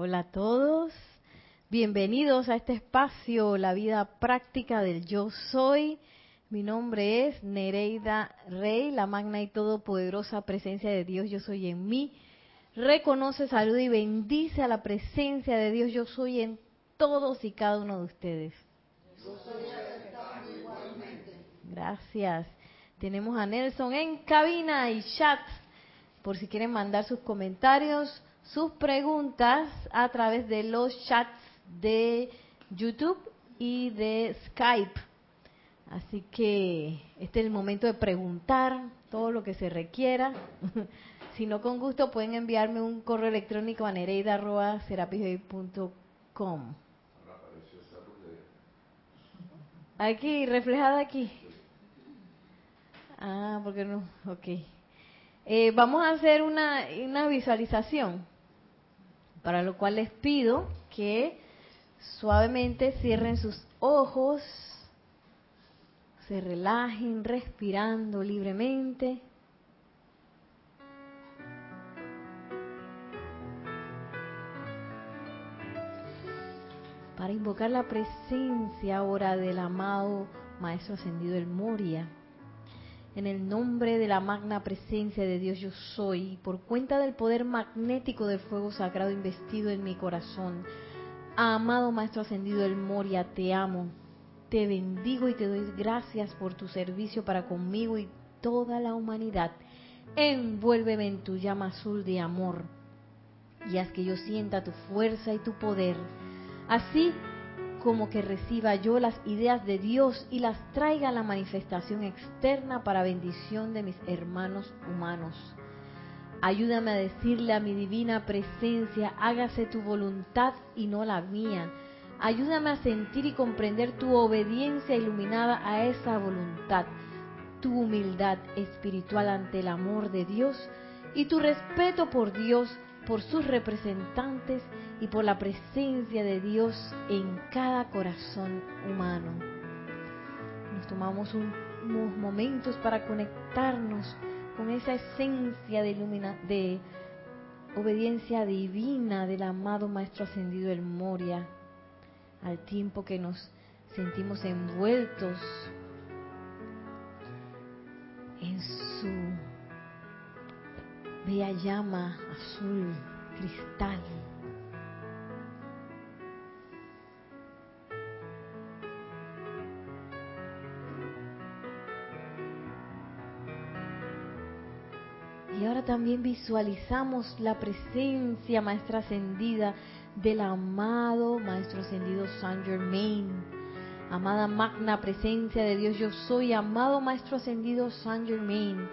Hola a todos. Bienvenidos a este espacio, la vida práctica del yo soy. Mi nombre es Nereida Rey, la magna y todopoderosa presencia de Dios yo soy en mí. Reconoce, saluda y bendice a la presencia de Dios yo soy en todos y cada uno de ustedes. Gracias. Tenemos a Nelson en cabina y chat por si quieren mandar sus comentarios sus preguntas a través de los chats de YouTube y de Skype. Así que este es el momento de preguntar todo lo que se requiera. si no, con gusto pueden enviarme un correo electrónico a nereida.com. Aquí, reflejada aquí. Ah, porque no, ok. Eh, vamos a hacer una, una visualización para lo cual les pido que suavemente cierren sus ojos, se relajen respirando libremente. Para invocar la presencia ahora del amado Maestro Ascendido del Moria en el nombre de la magna presencia de Dios yo soy, por cuenta del poder magnético del fuego sagrado investido en mi corazón. Amado Maestro Ascendido del Moria, te amo, te bendigo y te doy gracias por tu servicio para conmigo y toda la humanidad. Envuélveme en tu llama azul de amor y haz que yo sienta tu fuerza y tu poder. Así como que reciba yo las ideas de Dios y las traiga a la manifestación externa para bendición de mis hermanos humanos. Ayúdame a decirle a mi divina presencia, hágase tu voluntad y no la mía. Ayúdame a sentir y comprender tu obediencia iluminada a esa voluntad, tu humildad espiritual ante el amor de Dios y tu respeto por Dios, por sus representantes y por la presencia de Dios en cada corazón humano. Nos tomamos unos momentos para conectarnos con esa esencia de, de obediencia divina del amado Maestro Ascendido el Moria, al tiempo que nos sentimos envueltos en su bella llama azul, cristal. También visualizamos la presencia maestra ascendida del amado maestro ascendido Saint Germain. Amada magna presencia de Dios, yo soy amado maestro ascendido Saint Germain.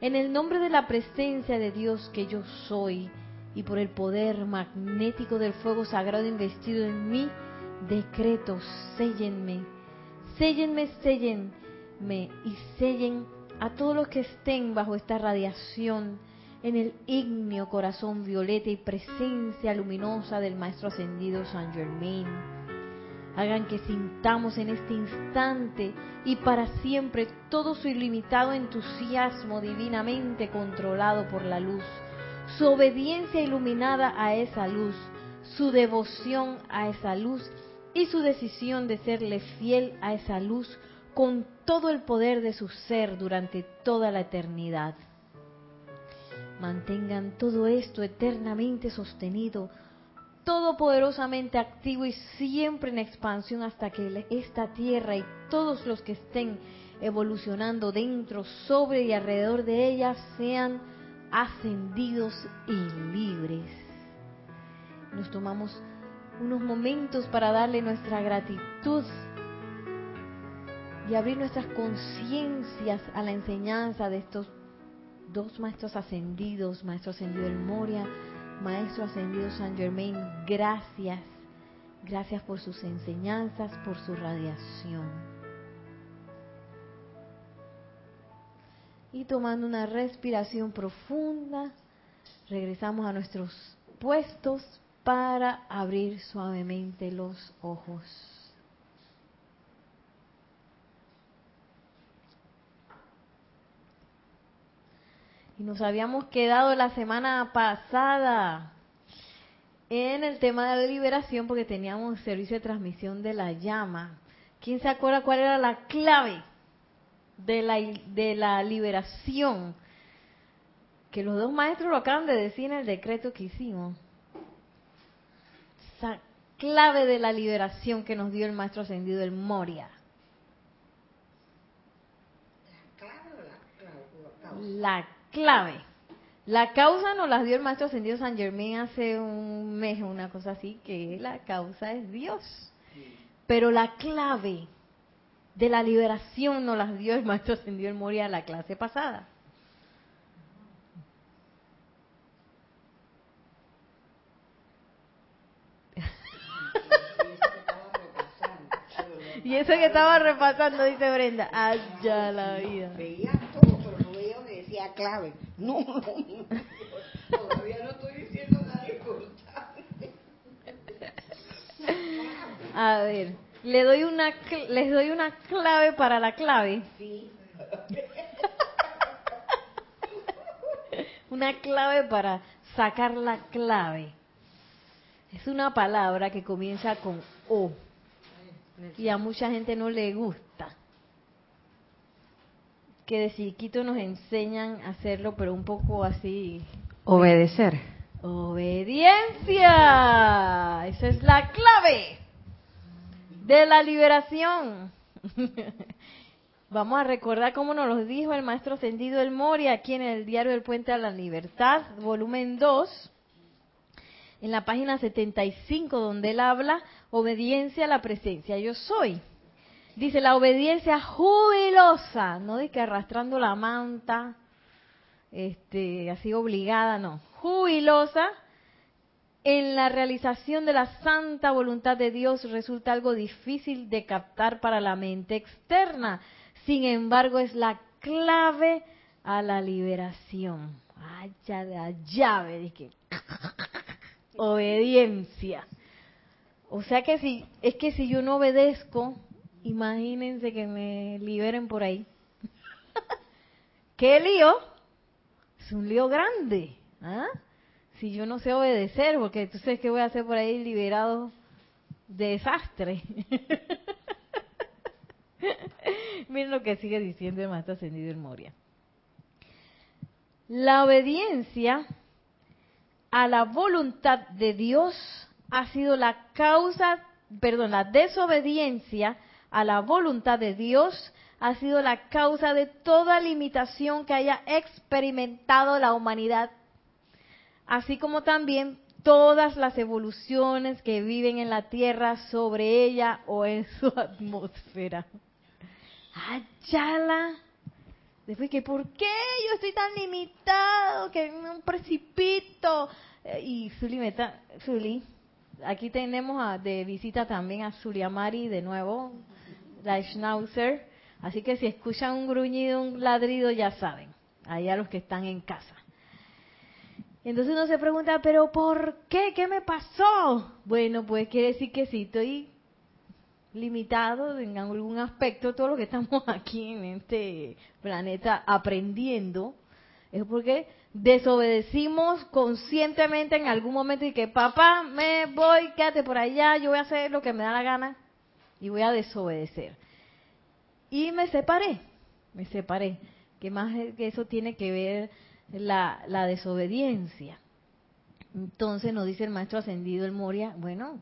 En el nombre de la presencia de Dios que yo soy y por el poder magnético del fuego sagrado investido en mí, decreto, séllenme, séllenme, séllenme y sellen a todos los que estén bajo esta radiación en el ígneo corazón violeta y presencia luminosa del Maestro Ascendido San Germain. Hagan que sintamos en este instante y para siempre todo su ilimitado entusiasmo divinamente controlado por la luz, su obediencia iluminada a esa luz, su devoción a esa luz y su decisión de serle fiel a esa luz con todo el poder de su ser durante toda la eternidad. Mantengan todo esto eternamente sostenido, todopoderosamente activo y siempre en expansión hasta que esta tierra y todos los que estén evolucionando dentro, sobre y alrededor de ella sean ascendidos y libres. Nos tomamos unos momentos para darle nuestra gratitud y abrir nuestras conciencias a la enseñanza de estos dos maestros ascendidos, maestro ascendido del Moria, maestro ascendido San Germain, gracias, gracias por sus enseñanzas, por su radiación. Y tomando una respiración profunda, regresamos a nuestros puestos para abrir suavemente los ojos. Y nos habíamos quedado la semana pasada en el tema de la liberación porque teníamos servicio de transmisión de la llama. ¿Quién se acuerda cuál era la clave de la, de la liberación? Que los dos maestros lo acaban de decir en el decreto que hicimos. Esa clave de la liberación que nos dio el maestro ascendido, el Moria. La clave. La causa nos la dio el maestro ascendido San Germán hace un mes, una cosa así, que la causa es Dios. Pero la clave de la liberación nos las dio el maestro ascendido el Moria la clase pasada. y eso que estaba repasando, dice Brenda, allá la vida clave. No, no, todavía no estoy diciendo nada importante. A ver, le doy una, les doy una clave para la clave. Sí. una clave para sacar la clave. Es una palabra que comienza con O. Y a mucha gente no le gusta que de chiquito nos enseñan a hacerlo, pero un poco así. Obedecer. Obediencia. Esa es la clave de la liberación. Vamos a recordar cómo nos lo dijo el maestro Ascendido El Mori aquí en el diario del Puente a la Libertad, volumen 2, en la página 75, donde él habla obediencia a la presencia. Yo soy. Dice la obediencia jubilosa, no de que arrastrando la manta, este, así obligada, no, jubilosa en la realización de la santa voluntad de Dios resulta algo difícil de captar para la mente externa. Sin embargo, es la clave a la liberación. Allá la llave, de que obediencia. O sea que si es que si yo no obedezco, Imagínense que me liberen por ahí. ¿Qué lío? Es un lío grande. ¿ah? Si yo no sé obedecer, porque tú sabes que voy a hacer por ahí liberado de desastre. Miren lo que sigue diciendo el maestro ascendido en Moria. La obediencia a la voluntad de Dios ha sido la causa, perdón, la desobediencia a la voluntad de Dios ha sido la causa de toda limitación que haya experimentado la humanidad, así como también todas las evoluciones que viven en la Tierra sobre ella o en su atmósfera. Ayala. Después que, ¿por qué yo estoy tan limitado? Que en un precipito. Eh, y Zuli, Zuli, aquí tenemos de visita también a Zuliamari de nuevo, la Schnauzer. Así que si escuchan un gruñido, un ladrido, ya saben, allá los que están en casa. Entonces uno se pregunta, ¿pero por qué? ¿Qué me pasó? Bueno, pues quiere decir que si estoy limitado en algún aspecto, todo lo que estamos aquí en este planeta aprendiendo, es porque desobedecimos conscientemente en algún momento y que papá, me voy, quédate por allá, yo voy a hacer lo que me da la gana y voy a desobedecer. Y me separé, me separé. Que más que eso tiene que ver la, la desobediencia. Entonces nos dice el maestro ascendido el Moria, bueno,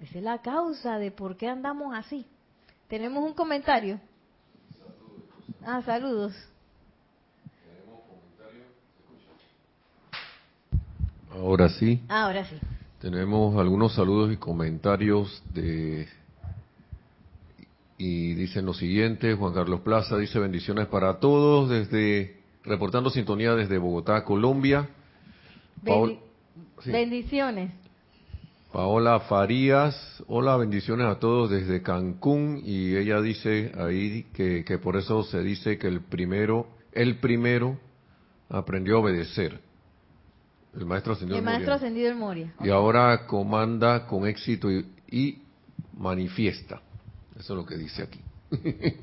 esa es la causa de por qué andamos así. Tenemos un comentario. Ah, saludos. Ahora sí. Ahora sí. Tenemos algunos saludos y comentarios de y dicen lo siguiente, Juan Carlos Plaza dice bendiciones para todos desde reportando sintonía desde Bogotá, Colombia. Bendiciones. Paola Farías, hola, bendiciones a todos desde Cancún y ella dice ahí que, que por eso se dice que el primero, el primero aprendió a obedecer. El maestro ascendido el maestro ascendido el Moria. Y ahora comanda con éxito y manifiesta. Eso es lo que dice aquí.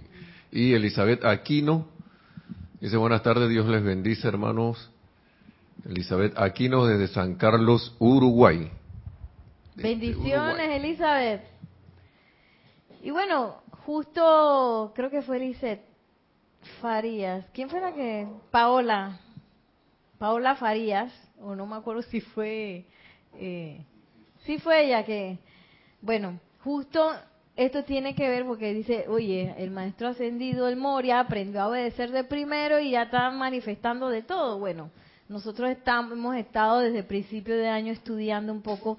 y Elizabeth Aquino dice, buenas tardes, Dios les bendice, hermanos. Elizabeth Aquino desde San Carlos, Uruguay. desde Bendiciones, Uruguay. Elizabeth. Y bueno, justo creo que fue Elizabeth Farías. ¿Quién fue la que? Paola. Paola Farías, o no me acuerdo si fue. Eh, sí fue ella que. Bueno, justo esto tiene que ver porque dice, oye, el maestro ascendido, el Moria, aprendió a obedecer de primero y ya está manifestando de todo. Bueno, nosotros estamos, hemos estado desde principio de año estudiando un poco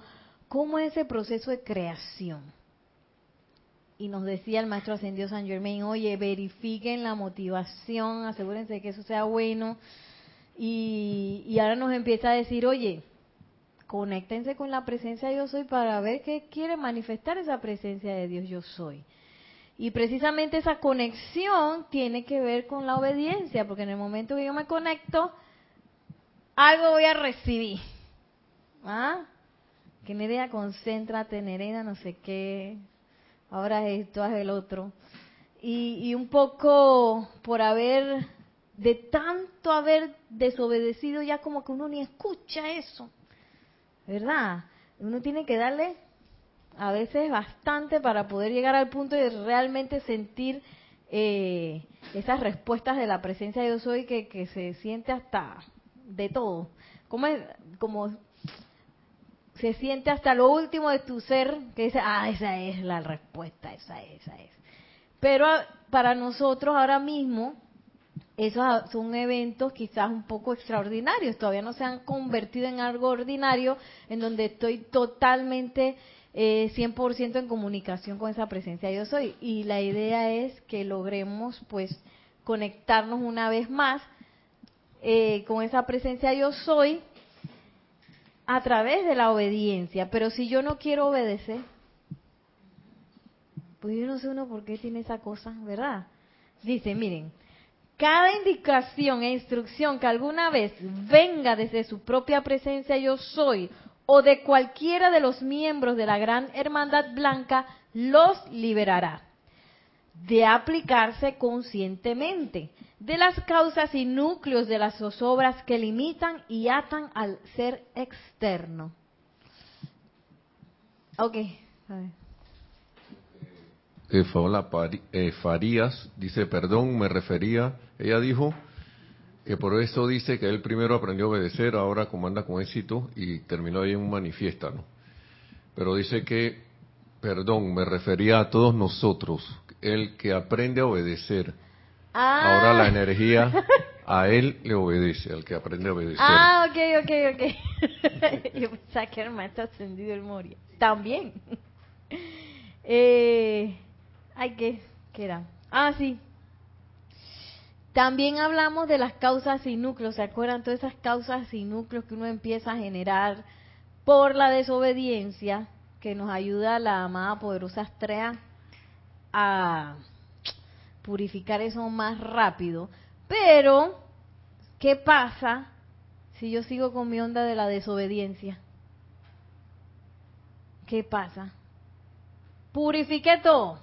cómo es ese proceso de creación. Y nos decía el maestro ascendido San Germain, oye, verifiquen la motivación, asegúrense que eso sea bueno. Y, y ahora nos empieza a decir, oye, conéctense con la presencia de yo soy para ver qué quiere manifestar esa presencia de Dios yo soy. Y precisamente esa conexión tiene que ver con la obediencia, porque en el momento que yo me conecto, algo voy a recibir. ¿Ah? Que Nerea, concéntrate, Nerea, no sé qué. Ahora esto, haz el otro. Y, y un poco por haber, de tanto haber desobedecido, ya como que uno ni escucha eso. ¿Verdad? Uno tiene que darle a veces bastante para poder llegar al punto de realmente sentir eh, esas respuestas de la presencia de Dios hoy que, se siente hasta de todo. Como es, como se siente hasta lo último de tu ser que dice, ah, esa es la respuesta, esa es, esa es. Pero para nosotros ahora mismo, esos son eventos quizás un poco extraordinarios, todavía no se han convertido en algo ordinario, en donde estoy totalmente eh, 100% en comunicación con esa presencia yo soy. Y la idea es que logremos pues conectarnos una vez más eh, con esa presencia yo soy a través de la obediencia. Pero si yo no quiero obedecer, pues yo no sé uno por qué tiene esa cosa, ¿verdad? Dice, miren, cada indicación e instrucción que alguna vez venga desde su propia presencia yo soy o de cualquiera de los miembros de la gran hermandad blanca los liberará de aplicarse conscientemente de las causas y núcleos de las zozobras que limitan y atan al ser externo. Ok, a ver. Eh, Paola Pari- eh, Farías dice, perdón, me refería, ella dijo que por eso dice que él primero aprendió a obedecer, ahora comanda con éxito y terminó ahí en un manifiesta, ¿no? Pero dice que, perdón, me refería a todos nosotros, el que aprende a obedecer. Ah, Ahora la energía a él le obedece, al que aprende a obedecer. Ah, ok, ok, ok. Yo pensaba que el maestro ascendido el Moria. También. Eh, ay, ¿qué? ¿Qué era? Ah, sí. También hablamos de las causas y núcleos. ¿Se acuerdan? Todas esas causas y núcleos que uno empieza a generar por la desobediencia que nos ayuda la amada poderosa Astrea a purificar eso más rápido. Pero, ¿qué pasa si yo sigo con mi onda de la desobediencia? ¿Qué pasa? Purifiqué todo,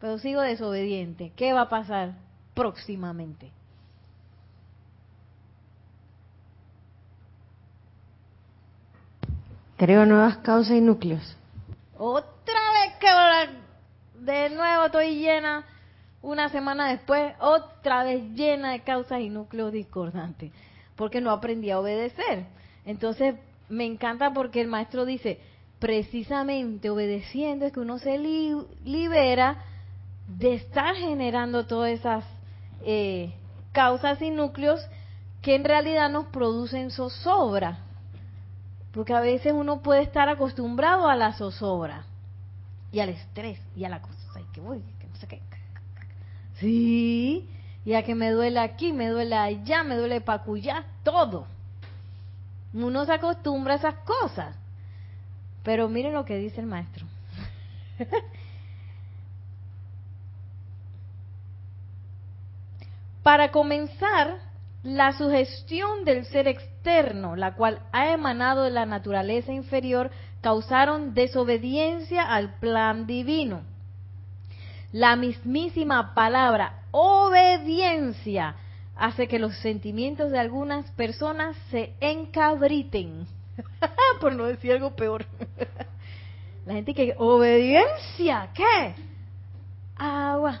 pero sigo desobediente. ¿Qué va a pasar próximamente? Creo nuevas causas y núcleos. Otra vez que de nuevo estoy llena, una semana después, otra vez llena de causas y núcleos discordantes, porque no aprendí a obedecer. Entonces, me encanta porque el maestro dice, precisamente obedeciendo es que uno se li- libera de estar generando todas esas eh, causas y núcleos que en realidad nos producen zozobra. Porque a veces uno puede estar acostumbrado a la zozobra y al estrés y a la cosa y que voy, que no sé qué. Sí, y a que me duele aquí, me duele allá, me duele pacullá, todo. Uno se acostumbra a esas cosas. Pero miren lo que dice el maestro. Para comenzar, la sugestión del ser externo, la cual ha emanado de la naturaleza inferior, causaron desobediencia al plan divino. La mismísima palabra obediencia hace que los sentimientos de algunas personas se encabriten, por no decir algo peor. La gente que, obediencia, ¿qué? Agua.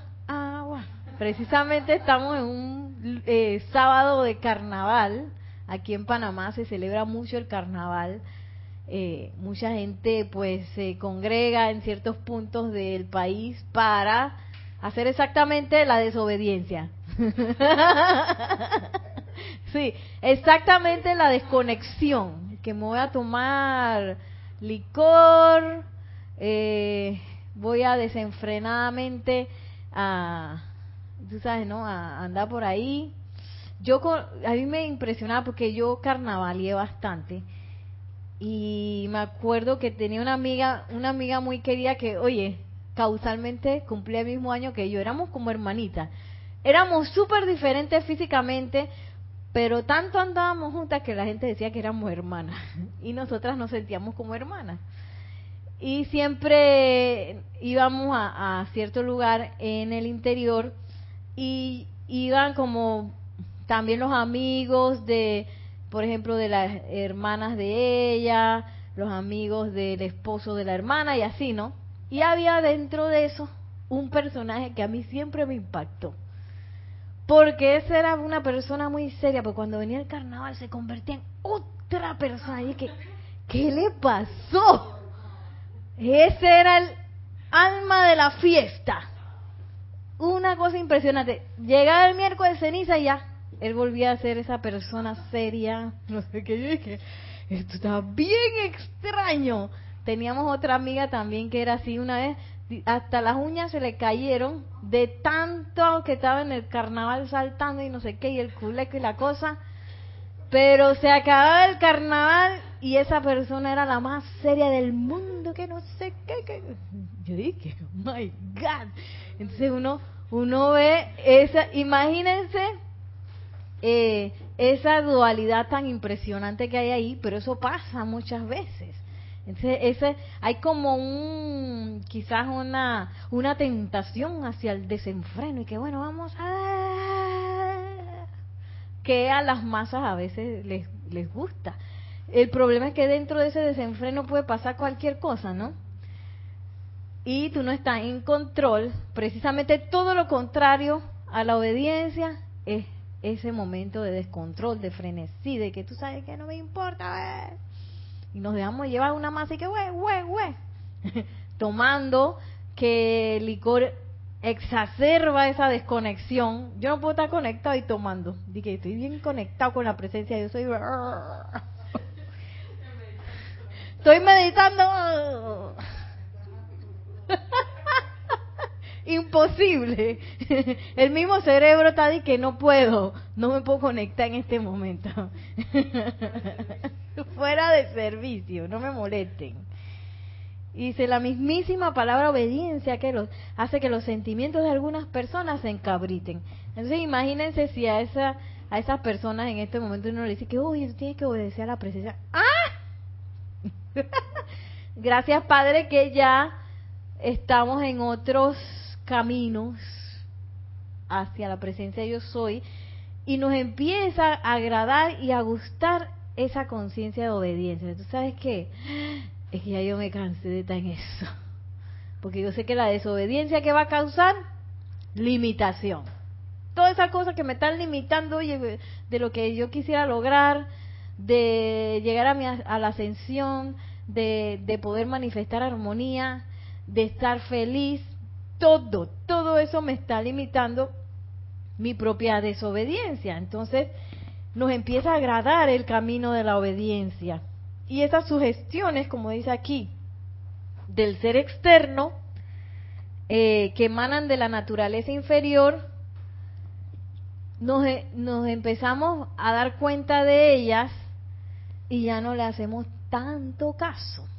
Precisamente estamos en un eh, sábado de carnaval. Aquí en Panamá se celebra mucho el carnaval. Eh, mucha gente pues se congrega en ciertos puntos del país para hacer exactamente la desobediencia. sí, exactamente la desconexión. Que me voy a tomar licor, eh, voy a desenfrenadamente a, tú sabes, ¿no? A andar por ahí. Yo, a mí me impresionaba porque yo carnavalié bastante y me acuerdo que tenía una amiga, una amiga muy querida que, oye, causalmente cumplía el mismo año que yo, éramos como hermanitas. Éramos súper diferentes físicamente, pero tanto andábamos juntas que la gente decía que éramos hermanas y nosotras nos sentíamos como hermanas. Y siempre íbamos a, a cierto lugar en el interior y iban como también los amigos de por ejemplo, de las hermanas de ella, los amigos del esposo de la hermana y así, ¿no? Y había dentro de eso un personaje que a mí siempre me impactó. Porque esa era una persona muy seria, porque cuando venía el carnaval se convertía en otra persona. Y que, ¿qué le pasó? Ese era el alma de la fiesta. Una cosa impresionante. Llegaba el miércoles ceniza y ya él volvía a ser esa persona seria, no sé qué, yo dije, esto está bien extraño. Teníamos otra amiga también que era así una vez, hasta las uñas se le cayeron de tanto que estaba en el carnaval saltando y no sé qué, y el culeco y la cosa. Pero se acababa el carnaval y esa persona era la más seria del mundo, que no sé qué. qué. Yo dije, oh my God. Entonces uno, uno ve esa, imagínense eh, esa dualidad tan impresionante que hay ahí, pero eso pasa muchas veces. Entonces, ese, hay como un, quizás una, una tentación hacia el desenfreno y que bueno, vamos a que a las masas a veces les, les gusta. El problema es que dentro de ese desenfreno puede pasar cualquier cosa, ¿no? Y tú no estás en control. Precisamente todo lo contrario a la obediencia es ese momento de descontrol, de frenesí, de que tú sabes que no me importa, y nos dejamos llevar una masa y que, güey, güey, güey, tomando que el licor exacerba esa desconexión. Yo no puedo estar conectado y tomando. Dije, estoy bien conectado con la presencia de Dios. Soy... Estoy meditando. imposible. El mismo cerebro está que no puedo, no me puedo conectar en este momento. Fuera de servicio, no me molesten. Dice la mismísima palabra obediencia que los, hace que los sentimientos de algunas personas se encabriten. Entonces imagínense si a esa a esas personas en este momento uno le dice que, oye, tú tienes que obedecer a la presencia. ¡Ah! Gracias, Padre, que ya estamos en otros caminos hacia la presencia de yo soy y nos empieza a agradar y a gustar esa conciencia de obediencia. ¿Tú sabes qué? Es que ya yo me cansé de estar en eso. Porque yo sé que la desobediencia que va a causar, limitación. Todas esas cosas que me están limitando de lo que yo quisiera lograr, de llegar a, mi, a la ascensión, de, de poder manifestar armonía, de estar feliz, todo, todo eso me está limitando mi propia desobediencia. Entonces nos empieza a agradar el camino de la obediencia. Y esas sugestiones, como dice aquí, del ser externo, eh, que emanan de la naturaleza inferior, nos, e, nos empezamos a dar cuenta de ellas y ya no le hacemos tanto caso.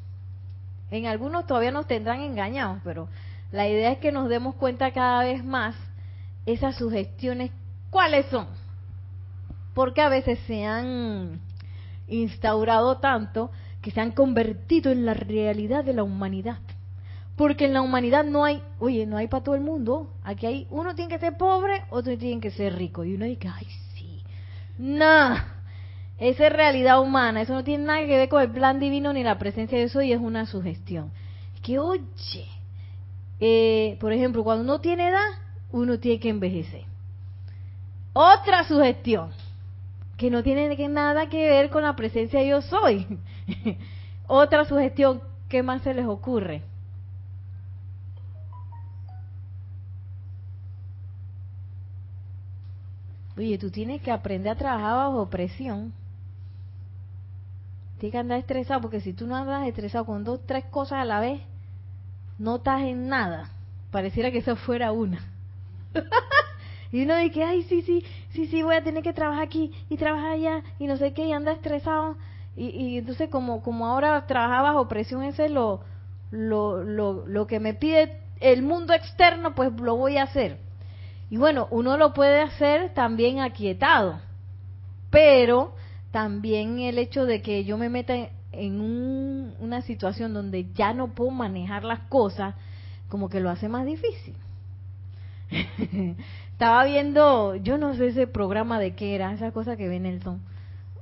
En algunos todavía nos tendrán engañados, pero la idea es que nos demos cuenta cada vez más esas sugestiones, cuáles son. Porque a veces se han instaurado tanto que se han convertido en la realidad de la humanidad. Porque en la humanidad no hay, oye, no hay para todo el mundo. Aquí hay, uno tiene que ser pobre, otro tiene que ser rico. Y uno dice, ay, sí. No, esa es realidad humana. Eso no tiene nada que ver con el plan divino ni la presencia de eso y es una sugestión que oye, eh, por ejemplo, cuando uno tiene edad, uno tiene que envejecer. Otra sugestión, que no tiene nada que ver con la presencia de yo soy. Otra sugestión, ¿qué más se les ocurre? Oye, tú tienes que aprender a trabajar bajo presión. Tienes que andar estresado, porque si tú no andas estresado con dos, tres cosas a la vez, no estás en nada. Pareciera que eso fuera una. y uno dice, ay, sí, sí, sí, sí, voy a tener que trabajar aquí y trabajar allá y no sé qué, y anda estresado. Y, y entonces como, como ahora trabajar bajo presión, ese es lo, lo, lo, lo que me pide el mundo externo, pues lo voy a hacer. Y bueno, uno lo puede hacer también aquietado, pero también el hecho de que yo me meta en un, una situación donde ya no puedo manejar las cosas, como que lo hace más difícil. Estaba viendo, yo no sé ese programa de qué era, esa cosa que ve Nelson.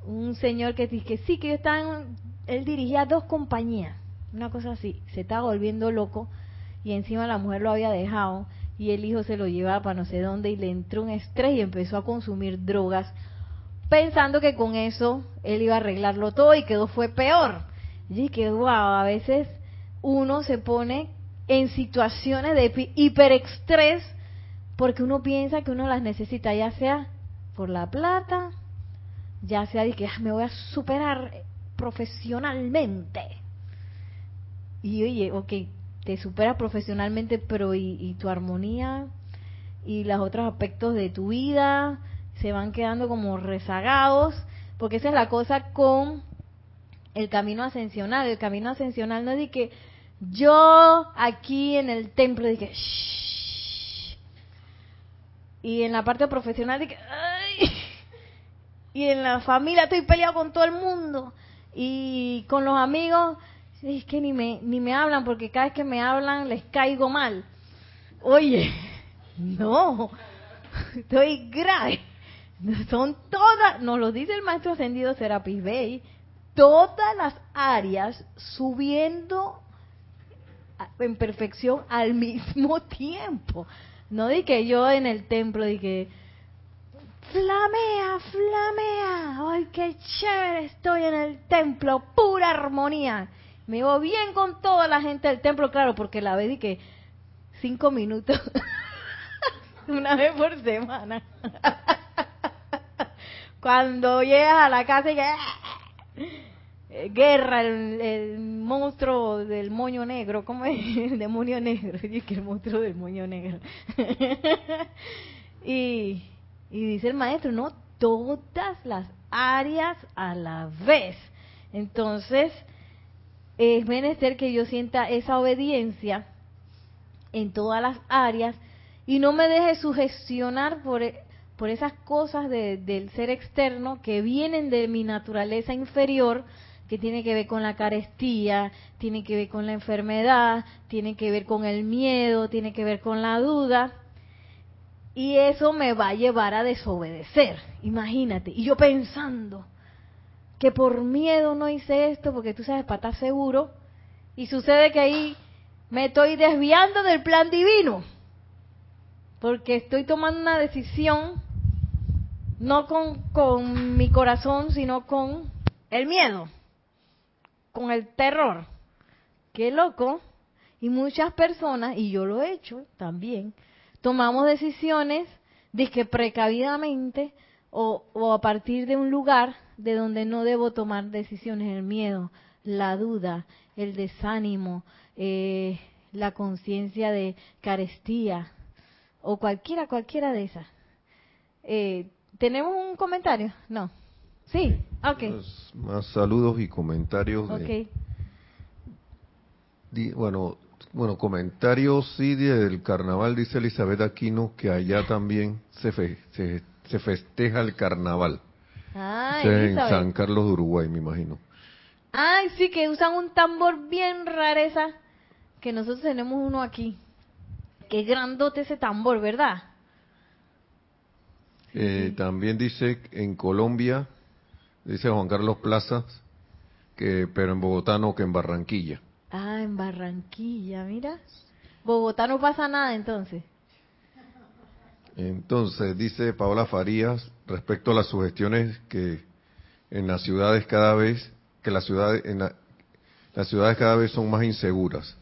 Un señor que dice que sí, que estaba, él dirigía dos compañías, una cosa así, se estaba volviendo loco y encima la mujer lo había dejado y el hijo se lo llevaba para no sé dónde y le entró un estrés y empezó a consumir drogas pensando que con eso él iba a arreglarlo todo y quedó fue peor. Y que wow, a veces uno se pone en situaciones de hiperextrés porque uno piensa que uno las necesita, ya sea por la plata, ya sea de que ah, me voy a superar profesionalmente. Y oye, ok, te superas profesionalmente, pero ¿y, y tu armonía? ¿Y los otros aspectos de tu vida? Se van quedando como rezagados, porque esa es la cosa con el camino ascensional. El camino ascensional no es de que yo aquí en el templo dije, y en la parte profesional dije, Ay, y en la familia estoy peleado con todo el mundo, y con los amigos es que ni me, ni me hablan porque cada vez que me hablan les caigo mal. Oye, no, estoy grave. Son todas, nos lo dice el maestro ascendido Serapis Bey, todas las áreas subiendo en perfección al mismo tiempo. No di que yo en el templo di que flamea, flamea, ay qué chévere estoy en el templo, pura armonía. Me iba bien con toda la gente del templo, claro, porque la vez que cinco minutos, una vez por semana. Cuando llegas a la casa y que... Eh, guerra, el, monstruo del moño negro, ¿cómo es? El demonio negro, que el monstruo del moño negro. y, y dice el maestro, no, todas las áreas a la vez. Entonces, es menester que yo sienta esa obediencia en todas las áreas y no me deje sugestionar por por esas cosas del ser externo que vienen de mi naturaleza inferior, que tiene que ver con la carestía, tiene que ver con la enfermedad, tiene que ver con el miedo, tiene que ver con la duda. Y eso me va a llevar a desobedecer, imagínate. Y yo pensando que por miedo no hice esto, porque tú sabes, para estar seguro, y sucede que ahí me estoy desviando del plan divino, porque estoy tomando una decisión no con, con mi corazón, sino con el miedo, con el terror. Qué loco. Y muchas personas, y yo lo he hecho también, tomamos decisiones de que precavidamente o, o, a partir de un lugar de donde no debo tomar decisiones, el miedo, la duda, el desánimo, eh, la conciencia de carestía o cualquiera, cualquiera de esas. Eh, ¿Tenemos un comentario? No. Sí, ok. Más, saludos y comentarios. De, bueno, bueno, comentarios sí del carnaval, dice Elizabeth Aquino, que allá también se, se, festeja el carnaval. Ah, en San Carlos de Uruguay, me imagino. Ay, sí, que usan un tambor bien rareza, que nosotros tenemos uno aquí. Qué grandote ese tambor, ¿verdad? Eh, también dice en Colombia, dice Juan Carlos Plazas, que pero en Bogotá no, que en Barranquilla. Ah, en Barranquilla, mira. Bogotá no pasa nada entonces. Entonces, dice Paola Farías, respecto a las sugestiones que en las ciudades cada vez, que las ciudades, en las ciudades cada vez son más inseguras.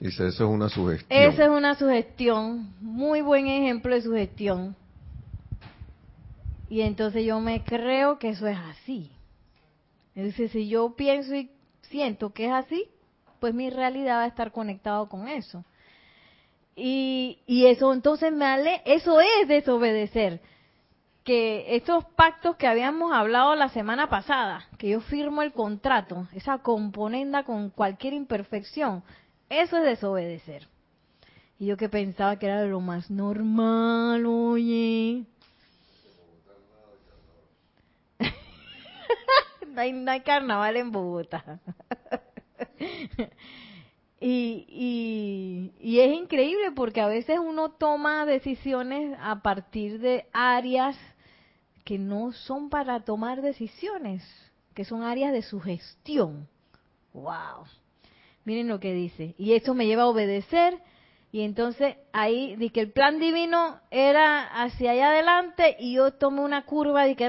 Dice, eso es una sugestión. Esa es una sugestión, muy buen ejemplo de sugestión. Y entonces yo me creo que eso es así. Dice, si yo pienso y siento que es así, pues mi realidad va a estar conectado con eso. Y, y eso entonces me ale, eso es desobedecer. Que estos pactos que habíamos hablado la semana pasada, que yo firmo el contrato, esa componenda con cualquier imperfección, eso es desobedecer. Y yo que pensaba que era lo más normal, oye. Hay, no hay carnaval en Bogotá. y, y, es increíble porque a veces uno toma decisiones a partir de áreas que no son para tomar decisiones, que son áreas de sugestión. ¡Wow! Miren lo que dice. Y eso me lleva a obedecer. Y entonces ahí di que el plan divino era hacia allá adelante y yo tomé una curva de que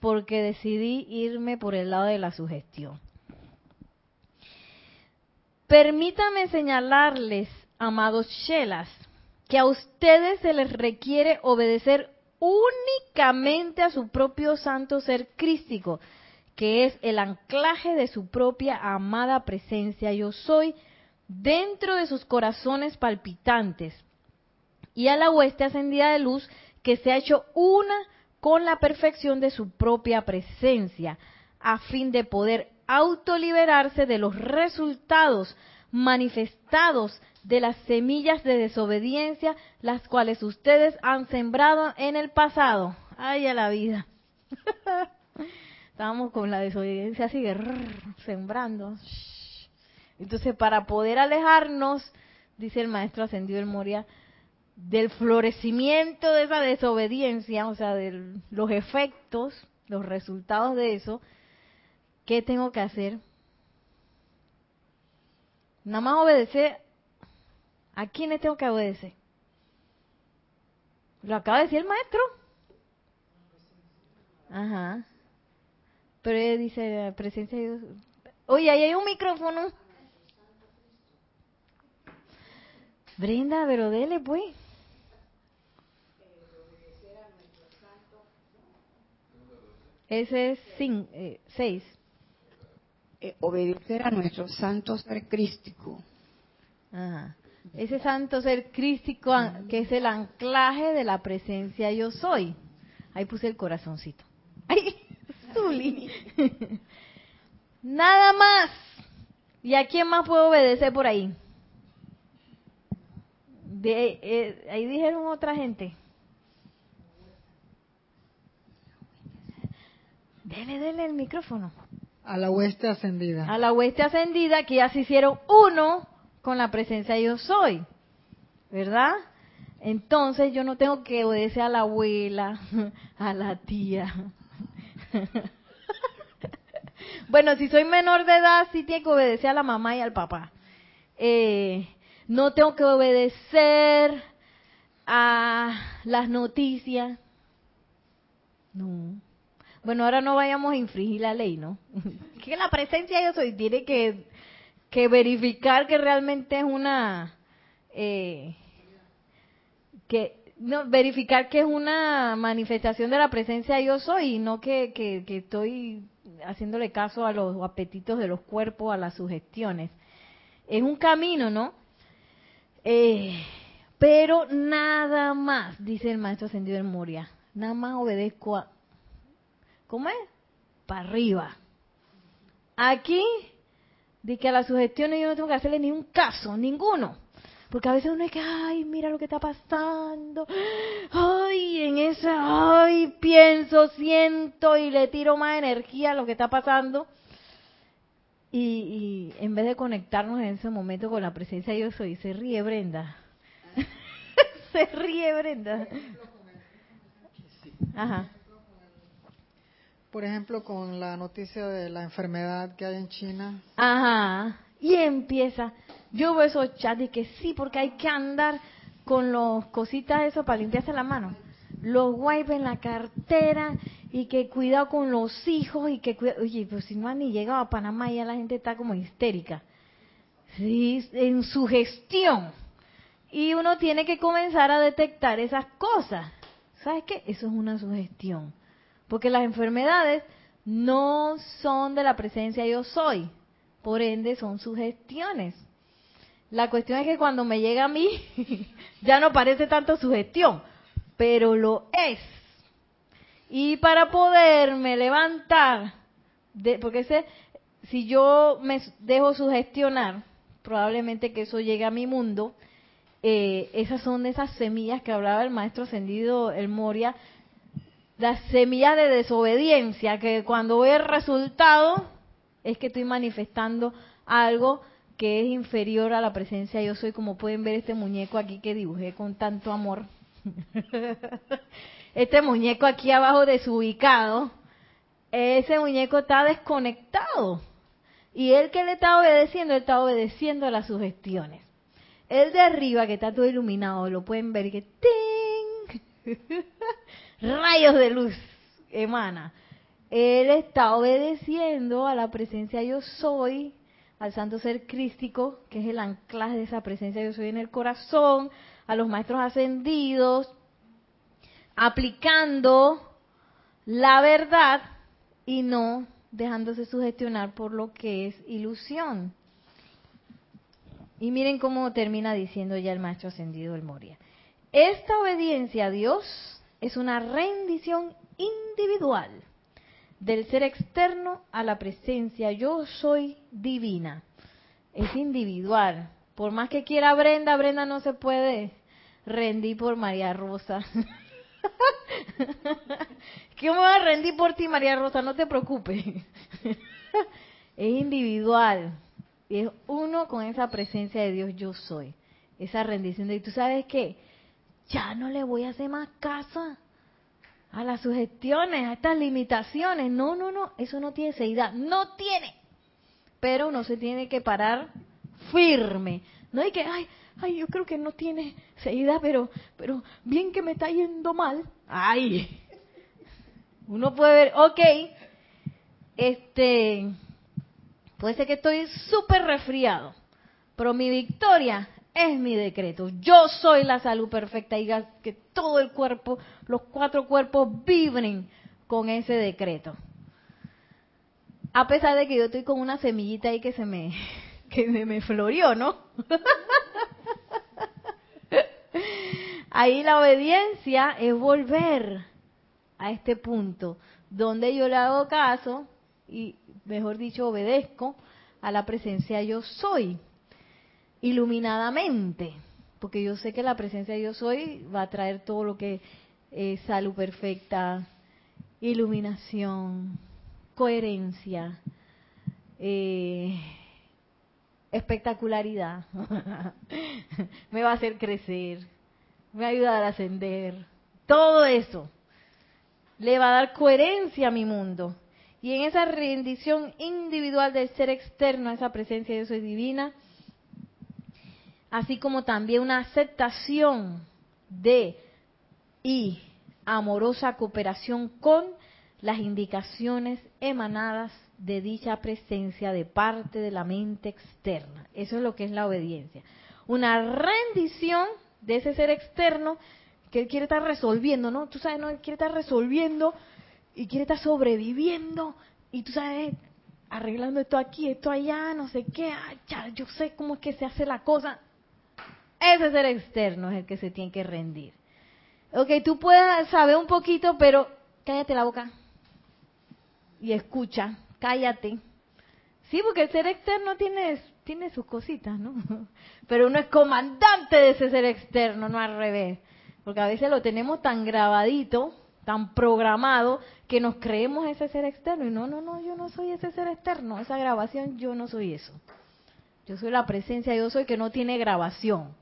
porque decidí irme por el lado de la sugestión. Permítame señalarles, amados Shelas, que a ustedes se les requiere obedecer únicamente a su propio santo ser crístico, que es el anclaje de su propia amada presencia yo soy dentro de sus corazones palpitantes y a la hueste ascendida de luz que se ha hecho una con la perfección de su propia presencia a fin de poder autoliberarse de los resultados manifestados de las semillas de desobediencia las cuales ustedes han sembrado en el pasado. Ay, a la vida. Estábamos con la desobediencia así, sembrando. Entonces, para poder alejarnos, dice el maestro ascendido el Moria, del florecimiento de esa desobediencia, o sea, de los efectos, los resultados de eso, ¿qué tengo que hacer? Nada más obedecer. ¿A quiénes tengo que obedecer? Lo acaba de decir el maestro. Ajá. Pero ella dice, presencia de Dios. Oye, ahí hay un micrófono. Brenda, pero dele pues. Ese es 6. Eh, seis. Eh, obedecer a nuestro santo ser crístico. Ajá. Ese santo ser crístico que es el anclaje de la presencia yo soy. Ahí puse el corazoncito. Ay. Nada más. ¿Y a quién más puedo obedecer por ahí? De, eh, ahí dijeron otra gente. Dele, dele el micrófono. A la hueste ascendida. A la hueste ascendida que ya se hicieron uno con la presencia yo soy. ¿Verdad? Entonces yo no tengo que obedecer a la abuela, a la tía, bueno, si soy menor de edad, sí tengo que obedecer a la mamá y al papá. Eh, no tengo que obedecer a las noticias. No. Bueno, ahora no vayamos a infringir la ley, ¿no? que la presencia yo soy tiene que, que verificar que realmente es una... Eh, que no, verificar que es una manifestación de la presencia yo soy y no que, que, estoy haciéndole caso a los apetitos de los cuerpos, a las sugestiones. Es un camino, ¿no? Eh, pero nada más, dice el maestro ascendido en Moria, nada más obedezco a... ¿Cómo es? Para arriba. Aquí, de que a las sugestiones yo no tengo que hacerle ni un caso, ninguno porque a veces uno es que, ay, mira lo que está pasando. Ay, en esa, ay, pienso, siento y le tiro más energía a lo que está pasando. Y, en vez de conectarnos en ese momento con la presencia de Dios, soy, se ríe Brenda. se ríe Brenda. Ajá. Por ejemplo, con la noticia de la enfermedad que hay en China. Ajá. Y empieza, yo veo esos chats y que sí, porque hay que andar con los cositas eso para limpiarse la mano. Los wipes en la cartera y que cuidado con los hijos y que cuidado, oye, pues si no han ni llegado a Panamá ya la gente está como histérica. Sí, en su gestión. Y uno tiene que comenzar a detectar esas cosas. ¿Sabes qué? Eso es una sugestión. Porque las enfermedades no son de la presencia yo soy. Por ende, son sugestiones. La cuestión es que cuando me llega a mí, ya no parece tanto sugestión, pero lo es. Y para poderme levantar, de, porque ese, si yo me dejo sugestionar, probablemente que eso llegue a mi mundo, eh, esas son esas semillas que hablaba el maestro ascendido, el Moria, las semillas de desobediencia, que cuando ve el resultado es que estoy manifestando algo que es inferior a la presencia yo soy, como pueden ver este muñeco aquí que dibujé con tanto amor. este muñeco aquí abajo desubicado, ese muñeco está desconectado. Y él que le está obedeciendo, él está obedeciendo a las sugestiones. El de arriba, que está todo iluminado, lo pueden ver que ¡ting! rayos de luz emana. Él está obedeciendo a la presencia yo soy, al santo ser crístico, que es el anclaje de esa presencia yo soy en el corazón, a los maestros ascendidos, aplicando la verdad y no dejándose sugestionar por lo que es ilusión. Y miren cómo termina diciendo ya el maestro ascendido el Moria. Esta obediencia a Dios es una rendición individual del ser externo a la presencia yo soy divina. Es individual. Por más que quiera Brenda, Brenda no se puede rendir por María Rosa. ¿Qué me voy a rendir por ti, María Rosa? No te preocupes. es individual. Y es uno con esa presencia de Dios yo soy. Esa rendición de... ¿Y tú sabes qué? Ya no le voy a hacer más caso a las sugestiones, a estas limitaciones. No, no, no. Eso no tiene seguridad. No tiene. Pero uno se tiene que parar firme. No hay que, ay, ay, yo creo que no tiene seguridad, pero, pero bien que me está yendo mal. Ay. Uno puede ver, ok, este, Puede ser que estoy súper resfriado, pero mi victoria es mi decreto. Yo soy la salud perfecta y que todo el cuerpo, los cuatro cuerpos vibren con ese decreto. A pesar de que yo estoy con una semillita ahí que se me, que me, me florió, ¿no? Ahí la obediencia es volver a este punto donde yo le hago caso y mejor dicho, obedezco a la presencia yo soy, iluminadamente, porque yo sé que la presencia yo soy va a traer todo lo que es salud perfecta, iluminación, coherencia, eh, espectacularidad, me va a hacer crecer, me va a ayudar a ascender, todo eso le va a dar coherencia a mi mundo. Y en esa rendición individual del ser externo a esa presencia de Dios divina, así como también una aceptación de y amorosa cooperación con las indicaciones emanadas de dicha presencia de parte de la mente externa. Eso es lo que es la obediencia. Una rendición de ese ser externo que él quiere estar resolviendo, ¿no? Tú sabes, ¿no? Él quiere estar resolviendo y quiere estar sobreviviendo y tú sabes, arreglando esto aquí, esto allá, no sé qué, ya, yo sé cómo es que se hace la cosa. Ese ser externo es el que se tiene que rendir. Ok, tú puedes saber un poquito, pero cállate la boca y escucha, cállate. Sí, porque el ser externo tiene, tiene sus cositas, ¿no? Pero uno es comandante de ese ser externo, no al revés. Porque a veces lo tenemos tan grabadito tan programado que nos creemos ese ser externo. Y no, no, no, yo no soy ese ser externo. Esa grabación, yo no soy eso. Yo soy la presencia, yo soy que no tiene grabación,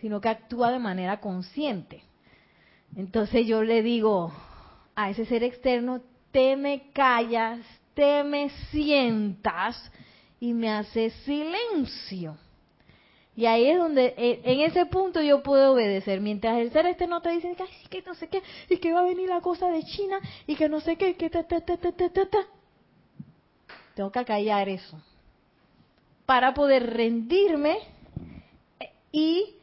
sino que actúa de manera consciente. Entonces yo le digo a ese ser externo, te me callas, te me sientas y me hace silencio. Y ahí es donde, eh, en ese punto yo puedo obedecer. Mientras el ser este no te dice que, que no sé qué, y que va a venir la cosa de China, y que no sé qué, que ta, ta, ta, ta, ta, ta, ta. Tengo que callar eso. Para poder rendirme eh, y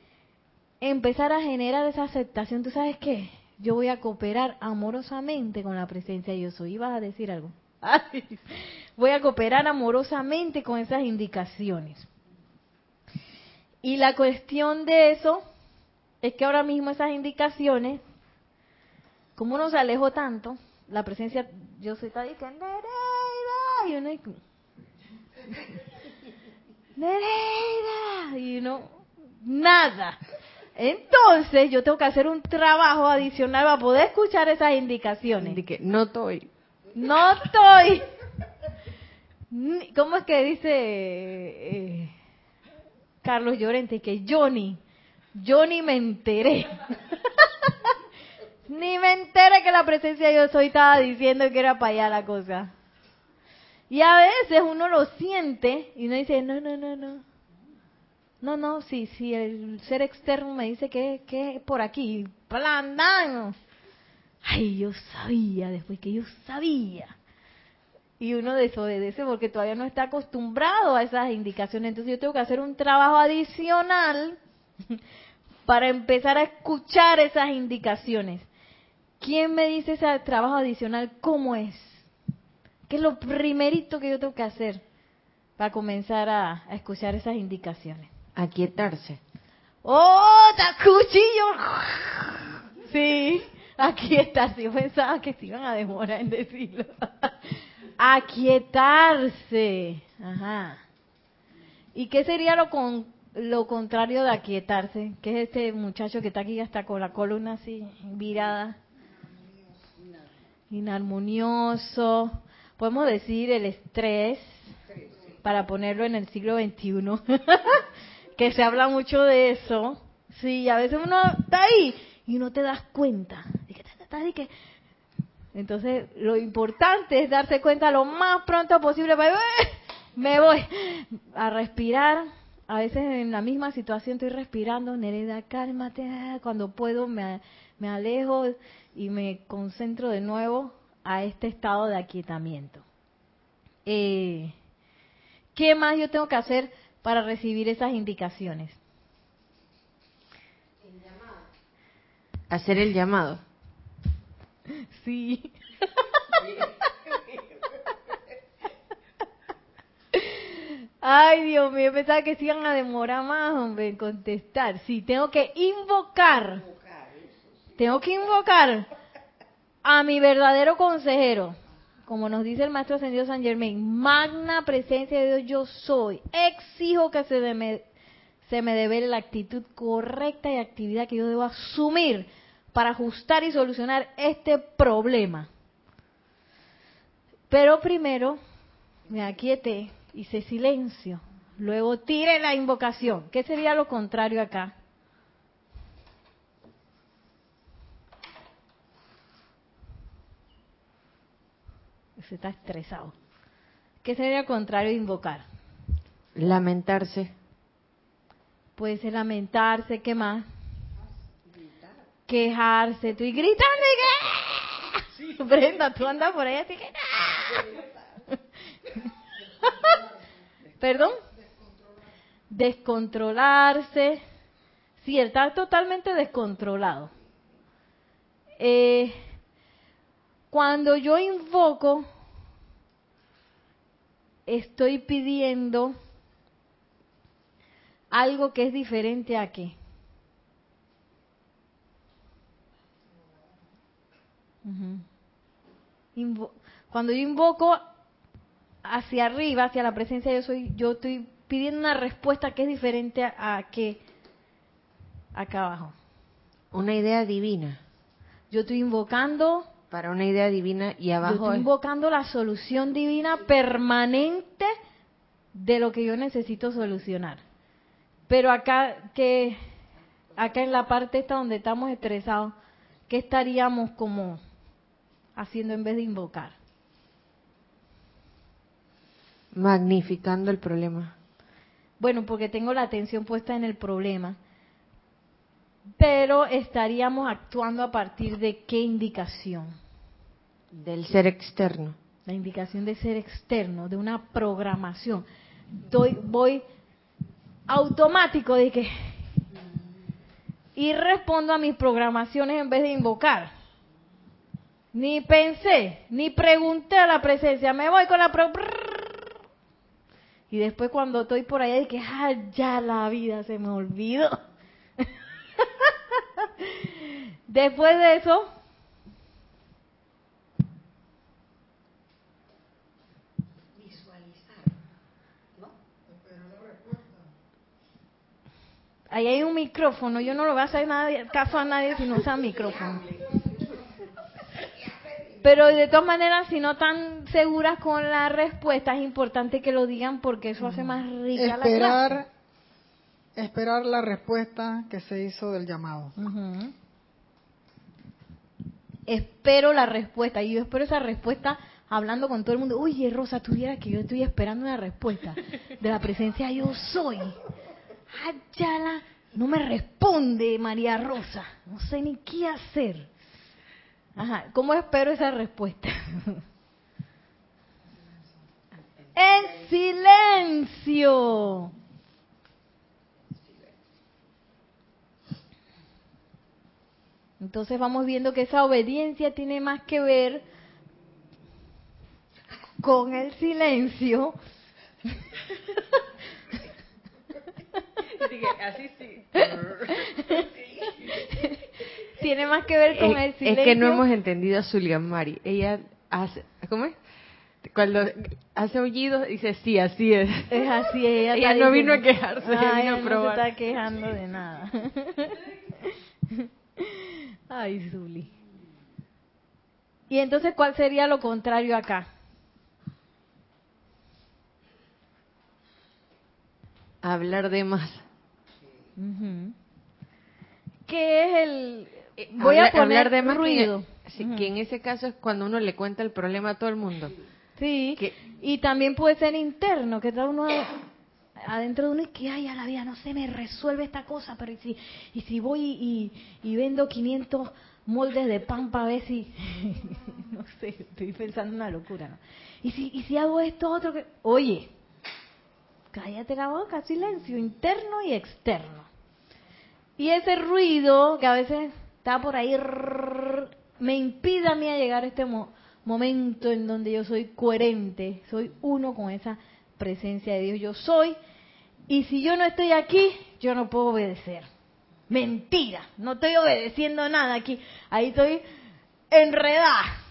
empezar a generar esa aceptación. ¿Tú sabes qué? Yo voy a cooperar amorosamente con la presencia de yo soy. ¿Ibas a decir algo? Voy a cooperar amorosamente con esas indicaciones. Y la cuestión de eso es que ahora mismo esas indicaciones, como uno se alejó tanto, la presencia, yo soy está diciendo, y uno, Nereida, y uno, nada. Entonces yo tengo que hacer un trabajo adicional para poder escuchar esas indicaciones. De que no estoy. No estoy. ¿Cómo es que dice eh, Carlos Llorente? Que Johnny, yo ni me enteré. ni me enteré que la presencia de yo soy estaba diciendo que era para allá la cosa. Y a veces uno lo siente y uno dice, no, no, no, no. No, no, sí, sí, el ser externo me dice que, que es por aquí. Plan, dan. Ay, yo sabía, después que yo sabía. Y uno desobedece porque todavía no está acostumbrado a esas indicaciones. Entonces yo tengo que hacer un trabajo adicional para empezar a escuchar esas indicaciones. ¿Quién me dice ese trabajo adicional cómo es? ¿Qué es lo primerito que yo tengo que hacer para comenzar a escuchar esas indicaciones? Aquietarse. ¡Oh, cuchillo! Sí, está. Yo pensaba que se iban a demorar en decirlo. Aquietarse. Ajá. ¿Y qué sería lo con lo contrario de aquietarse? Que es este muchacho que está aquí hasta con la columna así virada. Inarmonioso. Podemos decir el estrés para ponerlo en el siglo XXI. que se habla mucho de eso. Sí, a veces uno está ahí y no te das cuenta. de que Entonces, lo importante es darse cuenta lo más pronto posible. Para... Me voy a respirar. A veces en la misma situación estoy respirando. Nereda, cálmate. Cuando puedo me, me alejo y me concentro de nuevo a este estado de aquietamiento. Eh, ¿Qué más yo tengo que hacer para recibir esas indicaciones? Hacer el llamado. Sí. Ay, Dios mío, pensaba que se iban a demorar más, hombre, en contestar. Sí, tengo que invocar. Tengo que invocar a mi verdadero consejero. Como nos dice el maestro ascendido San Germain, magna presencia de Dios yo soy. Exijo que se me, se la actitud correcta y actividad que yo debo asumir para ajustar y solucionar este problema. Pero primero me aquieté, hice silencio, luego tire la invocación. ¿Qué sería lo contrario acá? Se está estresado. ¿Qué sería contrario de invocar? Lamentarse. Puede ser lamentarse, ¿qué más? Quejarse, estoy gritando y que... Brenda, tú andas por ahí así que... ¿Perdón? Descontrolarse. Sí, él está totalmente descontrolado. Eh, cuando yo invoco, estoy pidiendo algo que es diferente a qué. Cuando yo invoco hacia arriba, hacia la presencia yo soy, yo estoy pidiendo una respuesta que es diferente a, a qué acá abajo. Una idea divina. Yo estoy invocando, Para una idea divina y yo abajo estoy es invocando la solución divina permanente de lo que yo necesito solucionar. Pero acá que acá en la parte esta donde estamos estresados, ¿qué estaríamos como haciendo en vez de invocar? Magnificando el problema. Bueno, porque tengo la atención puesta en el problema. Pero estaríamos actuando a partir de qué indicación? Del ser externo. La indicación de ser externo, de una programación. Doy, voy automático de que y respondo a mis programaciones en vez de invocar. Ni pensé, ni pregunté a la presencia, me voy con la pro y después cuando estoy por allá que ah, ya la vida se me olvidó. después de eso Ahí hay un micrófono, yo no lo voy a hacer nadie, caso a nadie si no usa micrófono. Pero de todas maneras, si no están seguras con la respuesta, es importante que lo digan porque eso hace más rica la clase. esperar la respuesta que se hizo del llamado. Ujú. Espero la respuesta y yo espero esa respuesta hablando con todo el mundo. Oye, Rosa, tuviera que yo estoy esperando una respuesta de la presencia yo soy. Ayala, no me responde María Rosa. No sé ni qué hacer. Ajá, ¿cómo espero esa respuesta? en silencio. Entonces vamos viendo que esa obediencia tiene más que ver con el silencio. Así sí. tiene más que ver con el Es, silencio. es que no hemos entendido a Zulian Mari. Ella hace, ¿cómo es? Cuando hace aullidos dice sí, así es. Es así, ella, Ella está no vino a diciendo- quejarse, Ah, vino a ella no probar. se está quejando de nada. Ay, Zuli. Y entonces, ¿cuál sería lo contrario acá? Hablar de más. Ujú. ¿Qué es el...? Voy Hablar- a poner hablar de más que- ruido. Ujú. que en ese caso es cuando uno le cuenta el problema a todo el mundo. Sí, que- y también puede ser interno, que está uno adentro de uno y que, ay, a la vida no se me resuelve esta cosa, pero ¿y si, y si voy y, y vendo 500 moldes de pan para ver si, no sé, estoy pensando una locura, ¿no? Y si, y si hago esto otro que, oye, cállate la boca, silencio, interno y externo. Y ese ruido que a veces está por ahí me impide a mí a llegar a este mo- momento en donde yo soy coherente, soy uno con esa presencia de Dios. Yo soy, y si yo no estoy aquí, yo no puedo obedecer. Mentira, no estoy obedeciendo nada aquí. Ahí estoy enredada,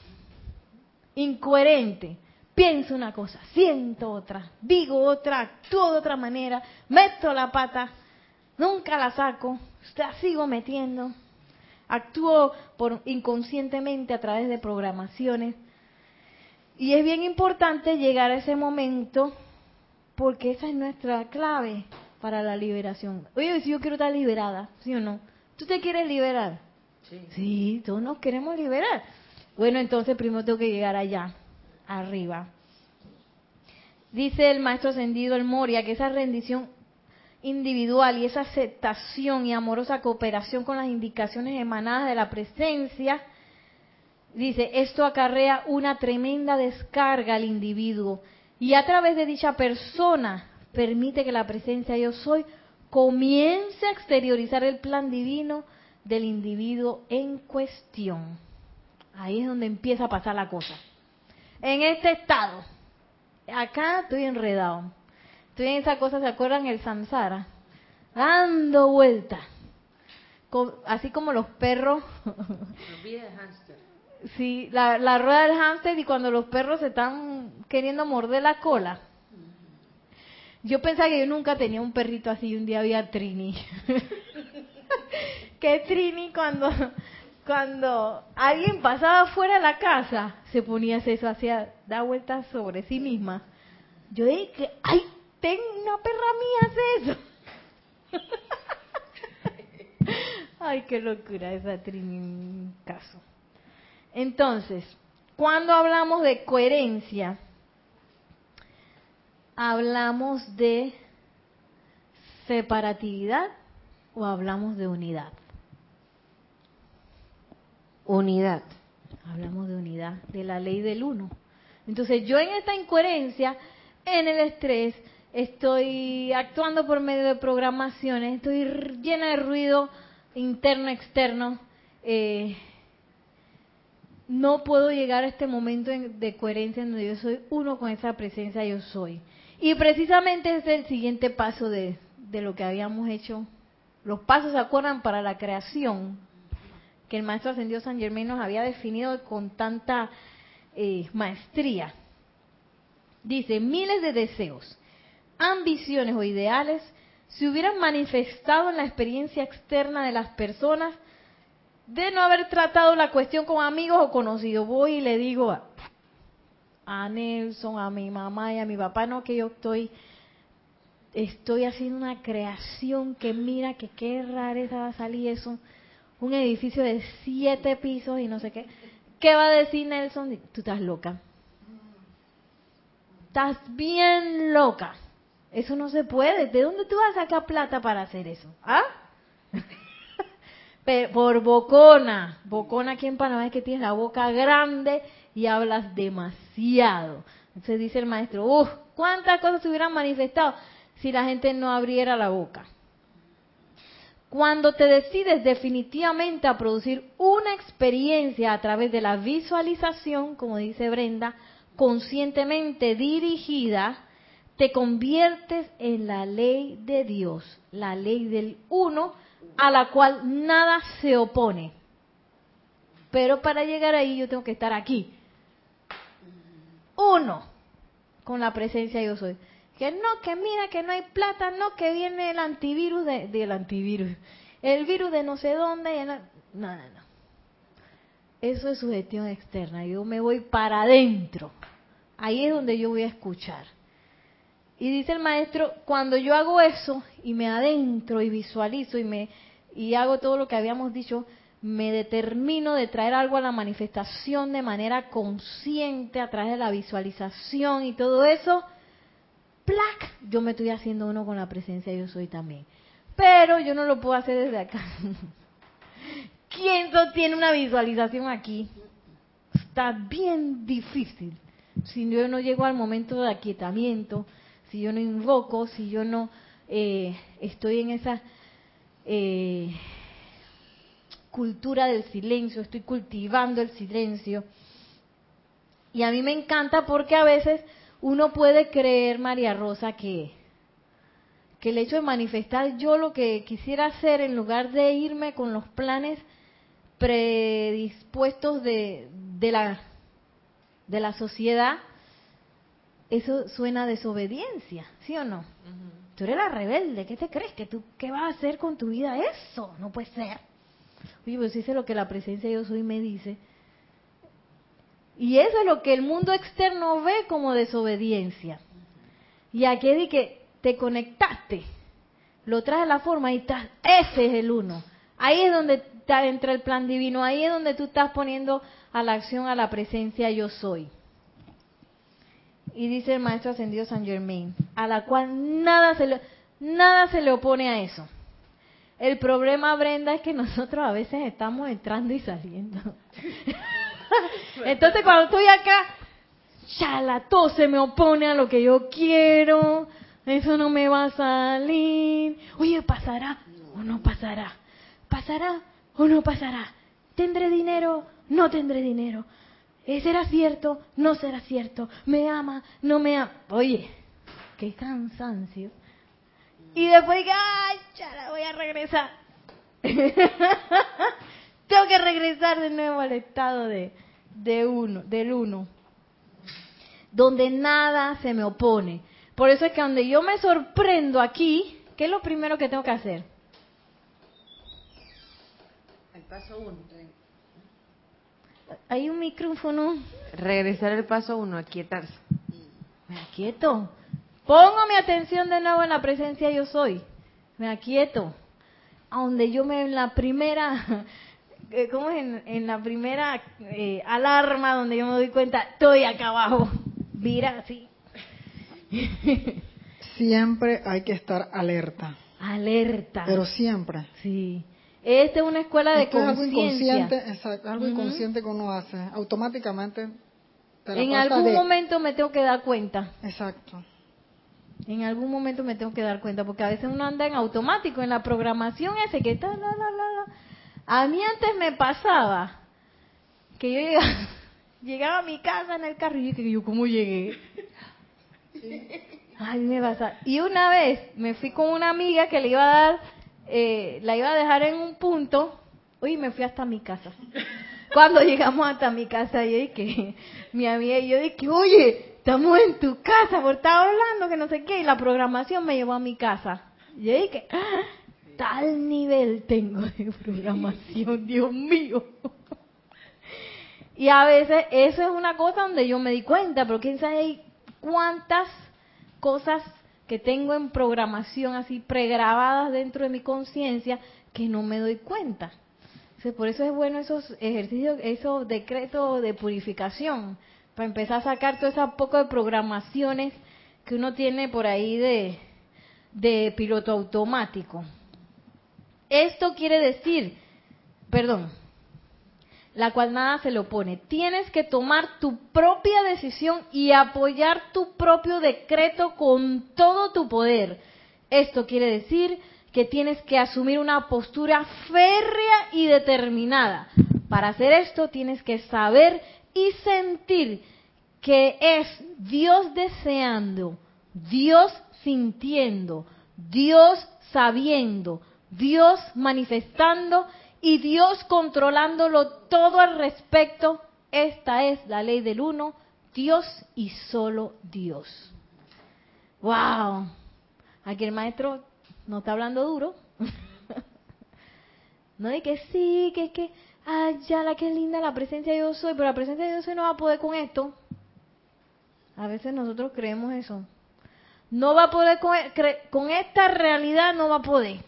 incoherente. Pienso una cosa, siento otra, digo otra, actúo de otra manera, meto la pata, nunca la saco, la sigo metiendo, actúo por inconscientemente a través de programaciones. Y es bien importante llegar a ese momento porque esa es nuestra clave para la liberación. Oye, si yo quiero estar liberada, ¿sí o no? ¿Tú te quieres liberar? Sí. todos nos queremos liberar. Bueno, entonces primero tengo que llegar allá, arriba. Dice el maestro ascendido el Moria que esa rendición individual y esa aceptación y amorosa cooperación con las indicaciones emanadas de la presencia, dice, esto acarrea una tremenda descarga al individuo y a través de dicha persona permite que la presencia yo soy comience a exteriorizar el plan divino del individuo en cuestión. Ahí es donde empieza a pasar la cosa. En este estado, acá estoy enredado. Estoy en esa cosa, ¿se acuerdan? El samsara. Dando vueltas. Co- Así como los perros. Sí, la, la rueda del hámster y cuando los perros se están queriendo morder la cola. Yo pensaba que yo nunca tenía un perrito así y un día había Trini. que Trini cuando, cuando alguien pasaba fuera de la casa se ponía eso, hacía, da vueltas sobre sí misma. Yo dije, ay, tengo una perra mía hace eso. ay, qué locura esa caso. Entonces, cuando hablamos de coherencia, ¿hablamos de separatividad o hablamos de unidad? Unidad. Hablamos de unidad, de la ley del uno. Entonces yo en esta incoherencia, en el estrés, estoy actuando por medio de programaciones, estoy llena de ruido interno, externo. eh, no puedo llegar a este momento en- de coherencia en donde yo soy uno con esa presencia yo soy. Y precisamente es el siguiente paso de, de lo que habíamos hecho. Los pasos, ¿se acuerdan? Para la creación, que el Maestro Ascendido San Germain nos había definido con tanta eh, maestría. Dice, miles de deseos, ambiciones o ideales se hubieran manifestado en la experiencia externa de las personas de no haber tratado la cuestión con amigos o conocidos. Voy y le digo a, a Nelson, a mi mamá y a mi papá, no, que yo estoy, estoy haciendo una creación que mira que qué rareza va a salir eso, un edificio de siete pisos y no sé qué. ¿Qué va a decir Nelson? Tú estás loca. Estás bien loca. Eso no se puede. ¿De dónde tú vas a sacar plata para hacer eso? ¿Ah? Por bocona. Bocona aquí en Panamá es que tienes la boca grande y hablas demasiado. Entonces dice el maestro, uff, ¿cuántas cosas se hubieran manifestado si la gente no abriera la boca? Cuando te decides definitivamente a producir una experiencia a través de la visualización, como dice Brenda, conscientemente dirigida, te conviertes en la ley de Dios, la ley del uno, a la cual nada se opone. Pero para llegar ahí yo tengo que estar aquí. Uno, con la presencia yo soy. Que no, que mira que no hay plata, no, que viene el antivirus de- del antivirus. El virus de no sé dónde. no, no, no. Eso es sugestión externa. Yo me voy para adentro. Ahí es donde yo voy a escuchar. Y dice el maestro, cuando yo hago eso y me adentro y visualizo y me y hago todo lo que habíamos dicho, me determino de traer algo a la manifestación de manera consciente a través de la visualización y todo eso, ¡plac! Yo me estoy haciendo uno con la presencia yo soy también. Pero yo no lo puedo hacer desde acá. ¿Quién sostiene una visualización aquí? Está bien difícil. Si yo no llego al momento de aquietamiento, si yo no invoco, si yo no eh, estoy en esa eh, cultura del silencio, estoy cultivando el silencio. Y a mí me encanta porque a veces uno puede creer, María Rosa, que, que el hecho de manifestar yo lo que quisiera hacer en lugar de irme con los planes predispuestos de, de la de la sociedad, eso suena a desobediencia, ¿sí o no? Tú eres la rebelde, ¿qué te crees? ¿Que tú qué vas a hacer con tu vida? Eso no puede ser. Oye, pues dice lo que la presencia de yo soy me dice. Y eso es lo que el mundo externo ve como desobediencia. Y aquí es que te conectaste, lo traes a la forma y estás, ese es el uno. Ahí es donde entra el plan divino, ahí es donde tú estás poniendo a la acción, a la presencia yo soy. Y dice el maestro ascendido San Germain, a la cual nada se le, nada se le opone a eso. El problema, Brenda, es que nosotros a veces estamos entrando y saliendo. Entonces cuando estoy acá, chala, todo se me opone a lo que yo quiero, eso no me va a salir. Oye, ¿pasará o no pasará? ¿Pasará o no pasará? ¿Tendré dinero? No tendré dinero. ¿Eh, ¿Será cierto? No será cierto. ¿Me ama? No me ama. Oye, qué cansancio. Y después ay, chala, voy a regresar. Tengo que regresar de nuevo al estado de, de uno, del uno, donde nada se me opone. Por eso es que donde yo me sorprendo aquí, ¿qué es lo primero que tengo que hacer? El paso uno. Hay un micrófono. Regresar al paso uno, aquietarse. Me aquieto. Pongo mi atención de nuevo en la presencia yo soy. Me aquieto. A donde yo me en la primera, ¿cómo es? En, en la primera eh, alarma donde yo me doy cuenta, estoy acá abajo. Mira así. Siempre hay que estar alerta, Alerta. pero siempre. sí. Esta es una escuela de Esto es algo conciencia. inconsciente, exacto, algo Ujú. inconsciente que uno hace. Automáticamente En algún de- momento me tengo que dar cuenta. Exacto. En algún momento me tengo que dar cuenta, porque a veces uno anda en automático, en la programación ese que está, la, la, la, la. A mí antes me pasaba que yo llegaba, llegaba a mi casa en el carro y que yo, ¿cómo llegué? Ay, me pasa. Y una vez me fui con una amiga que le iba a dar, eh, la iba a dejar en un punto, oye, me fui hasta mi casa. Cuando llegamos hasta mi casa, yo dije, mi amiga y yo dije, oye, estamos en tu casa, porque estaba hablando que no sé qué, y la programación me llevó a mi casa. Y yo dije, "Ah, tal nivel tengo de programación, Dios mío. Y a veces eso es una cosa donde yo me di cuenta, pero quién sabe cuántas cosas que tengo en programación así pregrabadas dentro de mi conciencia que no me doy cuenta. Por eso es bueno esos ejercicios, esos decretos de purificación, para empezar a sacar todo ese poco de programaciones que uno tiene por ahí de, de piloto automático. Esto quiere decir, perdón, la cual nada se le opone. Tienes que tomar tu propia decisión y apoyar tu propio decreto con todo tu poder. Esto quiere decir que tienes que asumir una postura férrea y determinada. Para hacer esto tienes que saber y sentir que es Dios deseando, Dios sintiendo, Dios sabiendo, Dios manifestando y Dios controlándolo todo al respecto. Esta es la ley del uno, Dios y solo Dios. ¡Wow! Aquí el maestro no está hablando duro. no de que sí, que es que, ay, ya la que linda la presencia de Dios soy, pero la presencia de Dios soy no va a poder con esto. A veces nosotros creemos eso. No va a poder con, cre- con esta realidad, no va a poder.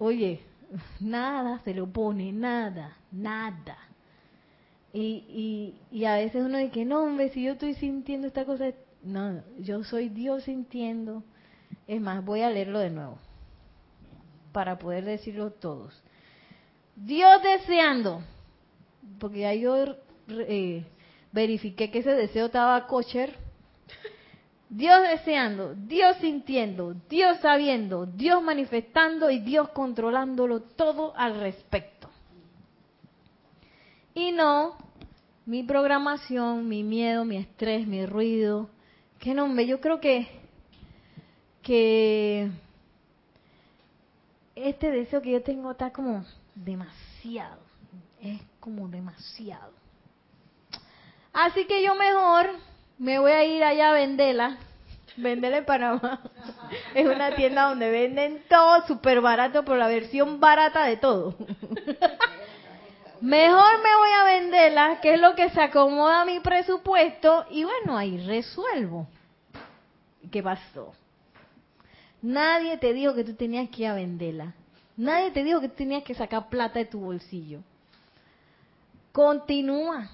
Oye, nada se le opone, nada, nada. Y, y, y a veces uno dice, no, hombre, si yo estoy sintiendo esta cosa, no, yo soy Dios sintiendo. Es más, voy a leerlo de nuevo para poder decirlo todos. Dios deseando, porque ya yo eh, verifiqué que ese deseo estaba kosher. Dios deseando, Dios sintiendo, Dios sabiendo, Dios manifestando y Dios controlándolo todo al respecto. Y no mi programación, mi miedo, mi estrés, mi ruido. Que no, hombre, yo creo que que este deseo que yo tengo está como demasiado, es como demasiado. Así que yo mejor me voy a ir allá a venderla, venderla en Panamá. Es una tienda donde venden todo súper barato, pero la versión barata de todo. Mejor me voy a venderla, que es lo que se acomoda a mi presupuesto, y bueno, ahí resuelvo. ¿Qué pasó? Nadie te dijo que tú tenías que ir a venderla. Nadie te dijo que tú tenías que sacar plata de tu bolsillo. Continúa.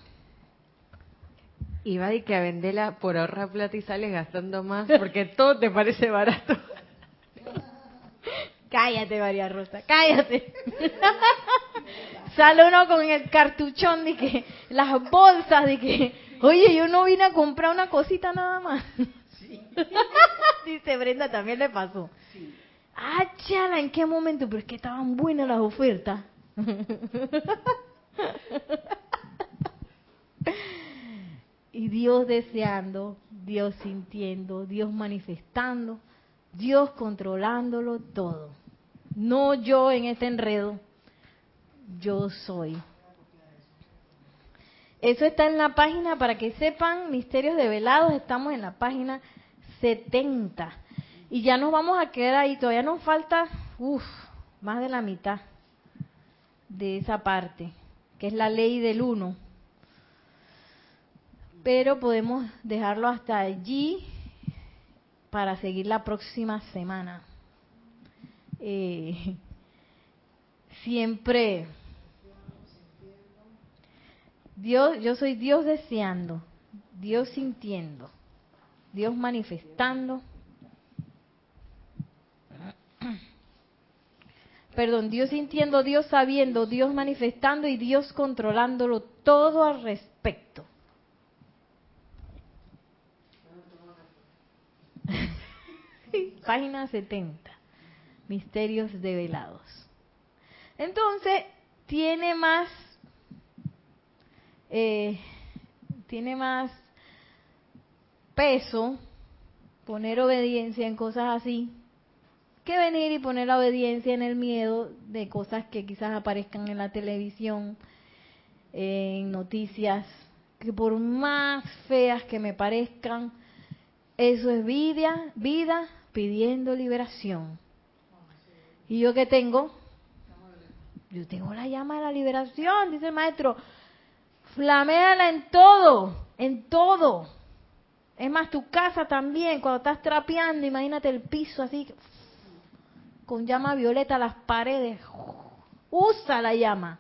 Iba de que a venderla por ahorrar plata y sales gastando más porque todo te parece barato. Cállate, María Rosa, cállate. Sale uno con el cartuchón de que las bolsas de que, oye, yo no vine a comprar una cosita nada más. Dice Brenda, también le pasó. Ah, chala, ¿en qué momento? Pero es que estaban buenas las ofertas. Y Dios deseando, Dios sintiendo, Dios manifestando, Dios controlándolo todo. No yo en este enredo, yo soy. Eso está en la página, para que sepan, Misterios Develados, estamos en la página 70. Y ya nos vamos a quedar ahí, todavía nos falta, uff, más de la mitad de esa parte, que es la ley del uno. Pero podemos dejarlo hasta allí para seguir la próxima semana. Eh, siempre Dios, yo soy Dios deseando, Dios sintiendo, Dios manifestando. Perdón, Dios sintiendo, Dios sabiendo, Dios manifestando y Dios controlándolo todo al respecto. Página 70. Misterios develados. Entonces, tiene más, eh, tiene más peso poner obediencia en cosas así que venir y poner la obediencia en el miedo de cosas que quizás aparezcan en la televisión, en noticias, que por más feas que me parezcan, eso es vida, vida pidiendo liberación. ¿Y yo qué tengo? Yo tengo la llama de la liberación, dice el maestro. Flaméala en todo, en todo. Es más, tu casa también, cuando estás trapeando, imagínate el piso así, con llama violeta, las paredes. Usa la llama.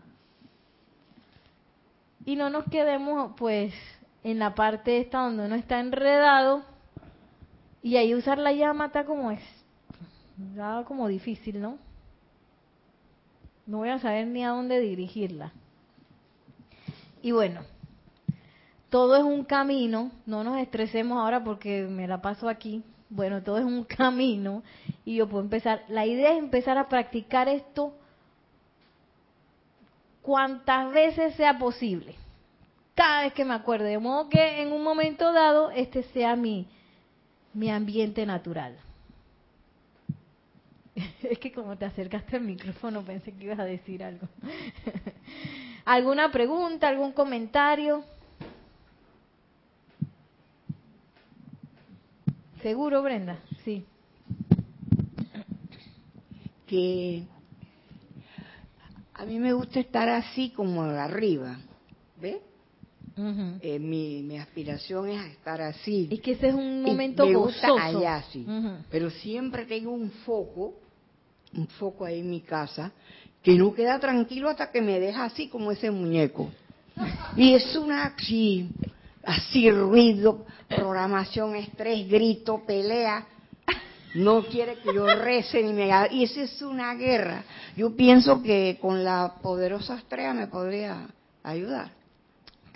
Y no nos quedemos, pues, en la parte esta donde uno está enredado. Y ahí usar la llama está como es. Como difícil, ¿no? No voy a saber ni a dónde dirigirla. Y bueno, todo es un camino, no nos estresemos ahora porque me la paso aquí. Bueno, todo es un camino y yo puedo empezar. La idea es empezar a practicar esto cuantas veces sea posible. Cada vez que me acuerde, de modo que en un momento dado este sea mi, mi ambiente natural. Es que como te acercaste al micrófono pensé que ibas a decir algo. ¿Alguna pregunta, algún comentario? ¿Seguro, Brenda? Sí. Que a mí me gusta estar así como arriba, ¿ves? Eh, mi, mi aspiración es a estar así. Es que ese es un Y momento me gusta allá sí. Ujú. pero siempre tengo un foco un foco ahí en mi casa que no queda tranquilo hasta que me deja así como ese muñeco. Y es una así así ruido programación estrés grito pelea. No quiere que yo rece ni me haga- y esa es una guerra. Yo pienso que con la poderosa estrella me podría ayudar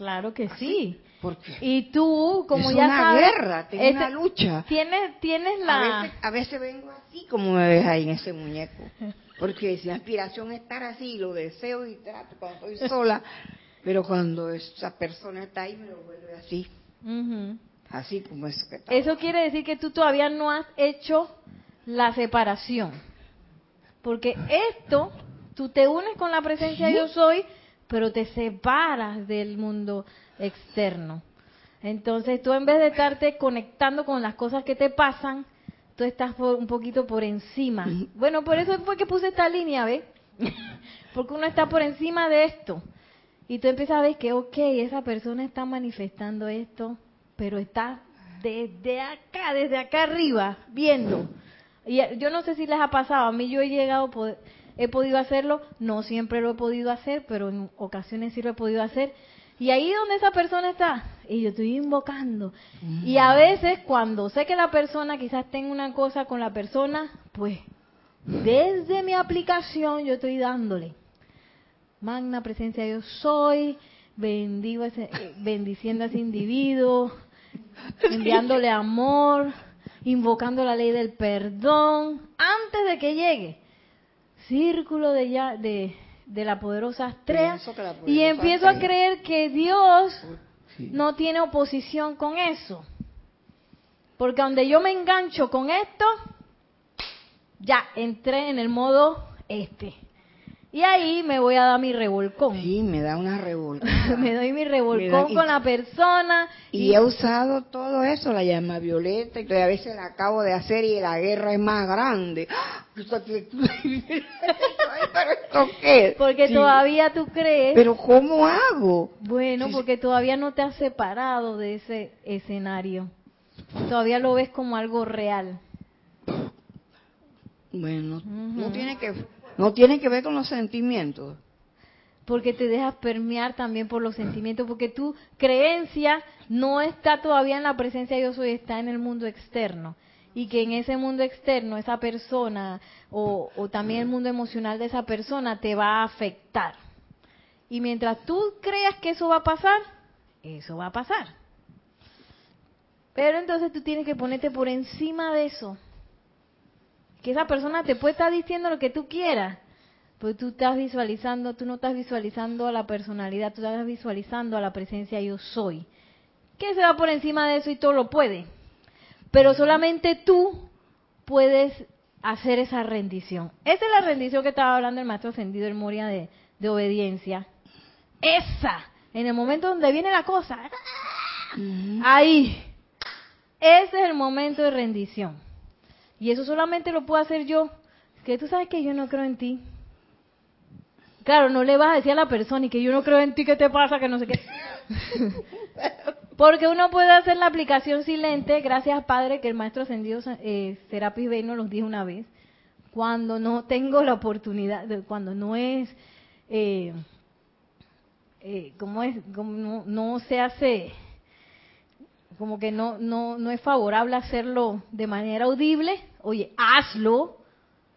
Claro que sí. porque Y tú, como es ya una sabes, guerra tengo este- una lucha tienes, tienes A la... veces, a veces vengo así como me ves ahí en ese muñeco. Porque si aspiración es estar así, lo deseo y trato cuando estoy sola. Pero cuando esa persona está ahí, me lo vuelve así. Ujú. Así como eso que está. Eso quiere decir que tú todavía no has hecho la separación. Porque esto, tú te unes con la presencia de yo soy, pero te separas del mundo externo. Entonces tú en vez de estarte conectando con las cosas que te pasan, tú estás por- un poquito por encima. Bueno, por eso fue que puse esta línea, ¿ves? Porque uno está por encima de esto. Y tú empiezas a ver que, ok, esa persona está manifestando esto, pero está desde acá, desde acá arriba, viendo. Y yo no sé si les ha pasado, a mí yo he llegado, a poder- he podido hacerlo, no siempre lo he podido hacer, pero en ocasiones sí lo he podido hacer. Y ahí donde esa persona está, y yo estoy invocando. Y a veces cuando sé que la persona quizás tenga una cosa con la persona, pues desde mi aplicación yo estoy dándole. Magna presencia yo soy, bendigo ese- eh, bendiciendo a ese individuo, enviándole amor, invocando la ley del perdón, antes de que llegue. Círculo de, ya, de, de la poderosa estrella. Y empiezo a creer que Dios Sí. no tiene oposición con eso. Porque donde yo me engancho con esto, ya entré en el modo este. Y ahí me voy a dar mi revolcón. Sí, me da una revolcada. me doy mi revolcón da- y- con la persona. Y he usado todo eso, la llama violeta, y a veces la acabo de hacer y la guerra es más grande. ¡Ah! Pero esto qué? porque Sí, todavía tú crees. Pero ¿cómo hago? bueno, Sí, porque todavía no te has separado de ese escenario. Todavía lo ves como algo real. Bueno, no tiene que no tiene que ver con los sentimientos. porque te dejas permear también por los sentimientos, porque tu creencia no está todavía en la presencia de yo soy, está en el mundo externo. Y que en ese mundo externo, esa persona, o, o también el mundo emocional de esa persona, te va a afectar. Y mientras tú creas que eso va a pasar, eso va a pasar. Pero entonces tú tienes que ponerte por encima de eso. Que esa persona te puede estar diciendo lo que tú quieras, pues tú estás visualizando, tú no estás visualizando a la personalidad, tú estás visualizando a la presencia yo soy. Que se va por encima de eso y todo lo puede. Pero solamente tú puedes hacer esa rendición. Esa es la rendición que estaba hablando el maestro ascendido, el Moria de, de obediencia. Esa, en el momento donde viene la cosa, ahí, ese es el momento de rendición. Y eso solamente lo puedo hacer yo, que tú sabes que yo no creo en ti. Claro, no le vas a decir a la persona y que yo no creo en ti, ¿qué te pasa? Que no sé qué. Porque uno puede hacer la aplicación silente, gracias Padre, que el maestro ascendido eh, Serapis Bey nos los dijo una vez, cuando no tengo la oportunidad, cuando no es, eh, eh, ¿cómo es? Como no, no se hace, como que no, no, no es favorable hacerlo de manera audible, oye, hazlo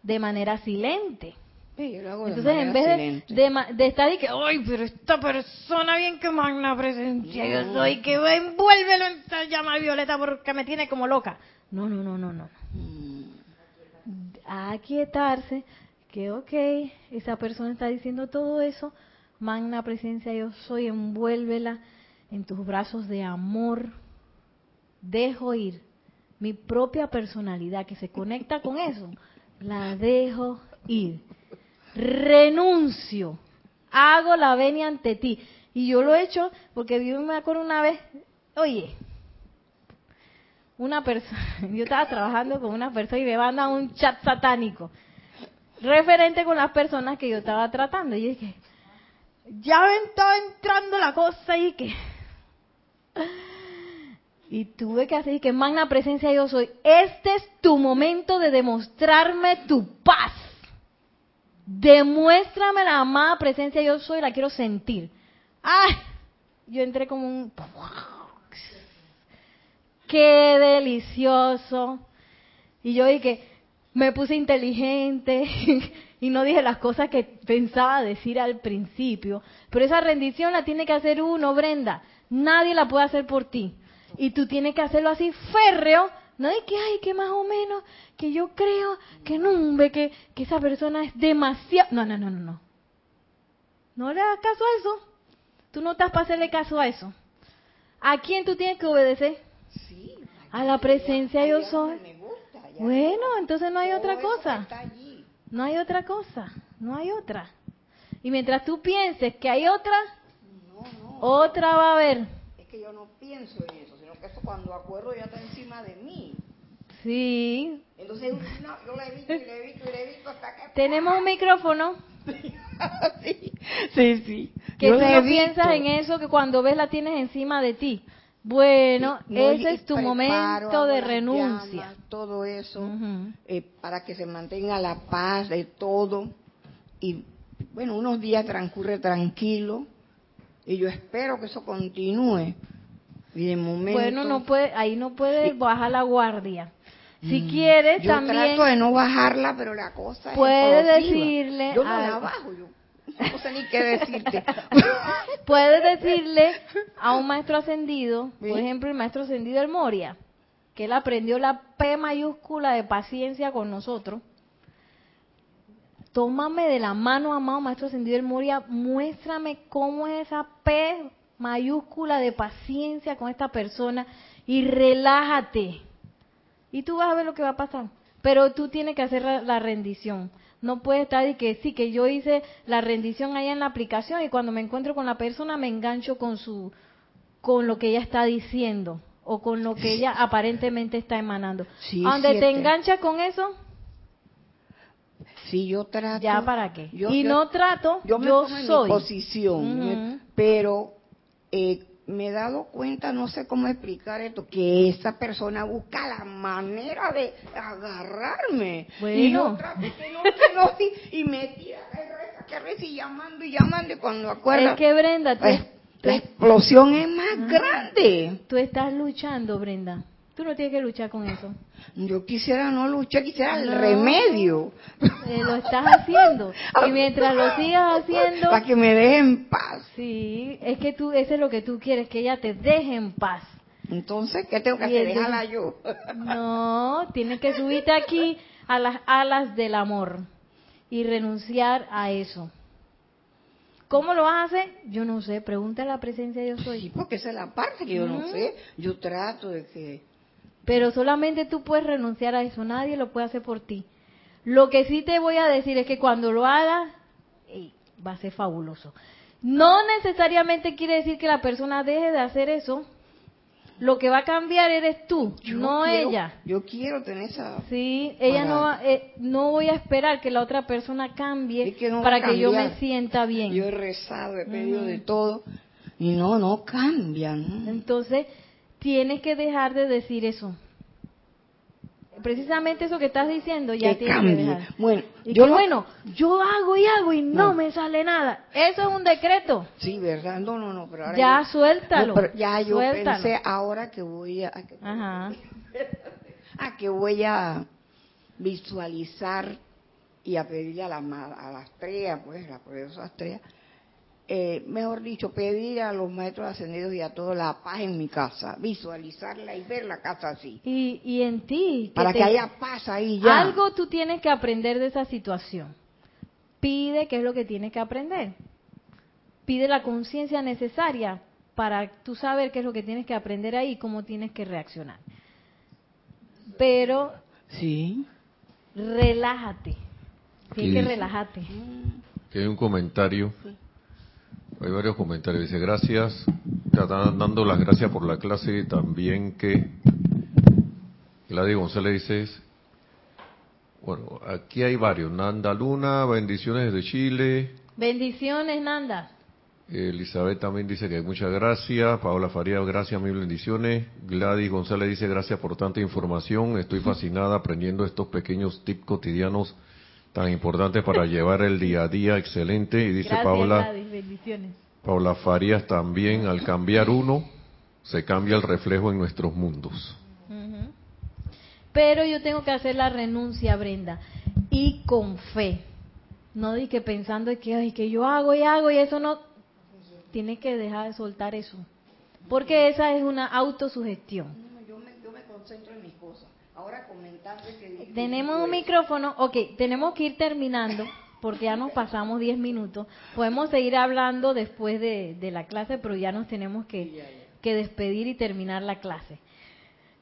de manera silente. Sí, yo lo hago de Entonces, en vez de, de, de estar y que, ay, pero esta persona bien que magna presencia yo soy, que envuélvelo en esta llama violeta porque me tiene como loca. No, no, no, no, no. Aquietarse, que ok, esa persona está diciendo todo eso, magna presencia yo soy, envuélvela en tus brazos de amor. Dejo ir mi propia personalidad que se conecta con eso, la dejo ir renuncio, hago la venia ante ti. Y yo lo he hecho porque yo me acuerdo una vez, oye, una persona, yo estaba trabajando con una persona y me manda un chat satánico referente con las personas que yo estaba tratando. Y yo dije, ya me estaba entrando la cosa y que... Y tuve que hacer que magna presencia yo soy. Este es tu momento de demostrarme tu paz. Demuéstrame la amada presencia yo soy, la quiero sentir. ¡Ay! Yo entré como un... ¡Qué delicioso! Y yo dije, me puse inteligente y no dije las cosas que pensaba decir al principio. Pero esa rendición la tiene que hacer uno, Brenda. Nadie la puede hacer por ti. Y tú tienes que hacerlo así férreo, no de que, ay, que más o menos, que yo creo, que no, que, que esa persona es demasiado... No, no, no, no, no. No le hagas caso a eso. Tú no estás para hacerle caso a eso. ¿A quién tú tienes que obedecer? Sí, A la presencia yo soy. Bueno, entonces no hay otra cosa. No hay otra cosa. No hay otra. Y mientras tú pienses que hay otra, No, no, otra va a haber. es que yo no pienso en eso, eso cuando acuerdo ya está encima de mí. Sí. Entonces, no, yo le evito y le evito y le evito hasta que... Tenemos un micrófono sí, sí, sí. que Yo tú no piensas en eso, que cuando ves la tienes encima de ti. Bueno, Sí, no, ese es tu momento de renuncia. llamas, todo eso, Ujú. eh, para que se mantenga la paz de todo. Y bueno, unos días transcurre tranquilo y yo espero que eso continúe. Y de momento... Bueno, no puede, ahí no puedes Sí. bajar la guardia. Si Mm, quieres yo también trato de no bajarla, pero la cosa es Puede explosiva. decirle Yo no a- la bajo, yo no sé ni qué decirte. puedes decirle a un maestro ascendido, Sí. por ejemplo, el maestro ascendido del Moria, que él aprendió la P mayúscula de paciencia con nosotros. Tómame de la mano, amado maestro ascendido del Moria, muéstrame cómo es esa P mayúscula de paciencia con esta persona y relájate. Y tú vas a ver lo que va a pasar. Pero tú tienes que hacer la, rendición. No puedes estar y que sí, que yo hice la rendición allá en la aplicación y cuando me encuentro con la persona me engancho con su, con lo que ella está diciendo o con lo que ella aparentemente está emanando. Sí, donde te enganchas con eso, Si yo trato... ya para qué. yo- y yo- no trato, yo me yo pongo en soy. mi posición, pero eh, me he dado cuenta, no sé cómo explicar esto, que esa persona busca la manera de agarrarme. Bueno. Y yo trato que no, que no, sí, y me tira reza que reci llamando y llamando y cuando acuerdas, Es que Brenda, tú, la explosión es más grande. tú estás luchando, Brenda. Tú no tienes que luchar con eso. Yo quisiera no luchar, quisiera el No. remedio. Eh, lo estás haciendo. Y mientras lo sigas haciendo, Para que me dejen paz. sí, es que tú, eso es lo que tú quieres, que ella te deje en paz. Entonces, ¿qué tengo que hacer? el- Déjala yo. No, tienes que subirte aquí a las alas del amor y renunciar a eso. ¿Cómo lo vas a hacer? Yo no sé, pregúntale a la presencia de yo Sí, soy. porque esa es la parte que yo no sé. Yo trato de que... Pero solamente tú puedes renunciar a eso, nadie lo puede hacer por ti. Lo que sí te voy a decir es que cuando lo hagas, va a ser fabuloso. No necesariamente quiere decir que la persona deje de hacer eso. Lo que va a cambiar eres tú, yo no quiero- ella. Yo quiero tener esa... Sí, ella Para- no va, eh, no voy a esperar que la otra persona cambie Es que no va para que yo me sienta bien. Yo he rezado, he pedido de todo y no, no cambian. Entonces, tienes que dejar de decir eso. Precisamente eso que estás diciendo ya tienes que dejar. Bueno, Y yo que bueno, yo hago y hago y no, No. me sale nada. Eso es un decreto. Sí, ¿verdad? No, no, no, pero ahora Ya, yo- suéltalo, No, pero ya yo suéltalo. pensé ahora que voy a... a que- Ajá. a que voy a visualizar y a pedirle a la, a la estrella, pues, la poderosa estrella, eh, mejor dicho, pedir a los maestros ascendidos y a todos la paz en mi casa, visualizarla y ver la casa así, Y, y en ti. para te- que haya paz ahí ya. Algo tú tienes que aprender de esa situación. Pide qué es lo que tienes que aprender. Pide la conciencia necesaria para tú saber qué es lo que tienes que aprender ahí y cómo tienes que reaccionar. Pero Sí. relájate. Tienes que relajarte. Que hay un comentario, hay varios comentarios. Dice, gracias, te están dando las gracias por la clase y también que Gladys González dice, bueno, aquí hay varios. Nanda Luna, bendiciones desde Chile. Bendiciones, Nanda. Elizabeth también dice que muchas gracias. Paola Faría, gracias, mil bendiciones. Gladys González dice gracias por tanta información. Estoy fascinada aprendiendo estos pequeños tips cotidianos tan importantes para llevar el día a día excelente. Y dice Gracias. Bendiciones. Paola Farías también, al cambiar uno, se cambia el reflejo en nuestros mundos. Pero yo tengo que hacer la renuncia, Brenda, y con fe. No di que pensando que, ay, que yo hago y hago y eso no. Tienes que dejar de soltar eso. Porque esa es una autosugestión. Yo me, yo me concentro en mis cosas. Ahora comentando que Tenemos un micrófono, ok, tenemos que ir terminando porque ya nos pasamos 10 minutos. Podemos seguir hablando después de, de la clase, pero ya nos tenemos que, que despedir y terminar la clase.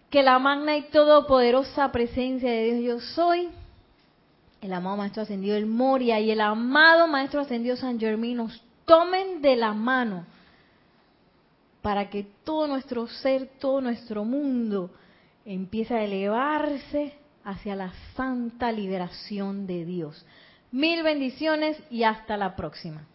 Que la magna y todopoderosa presencia de Dios yo soy, el amado Maestro Ascendido el Moria y el amado Maestro Ascendido San Germán nos tomen de la mano para que todo nuestro ser, todo nuestro mundo empiece a elevarse hacia la santa liberación de Dios. Mil bendiciones y hasta la próxima.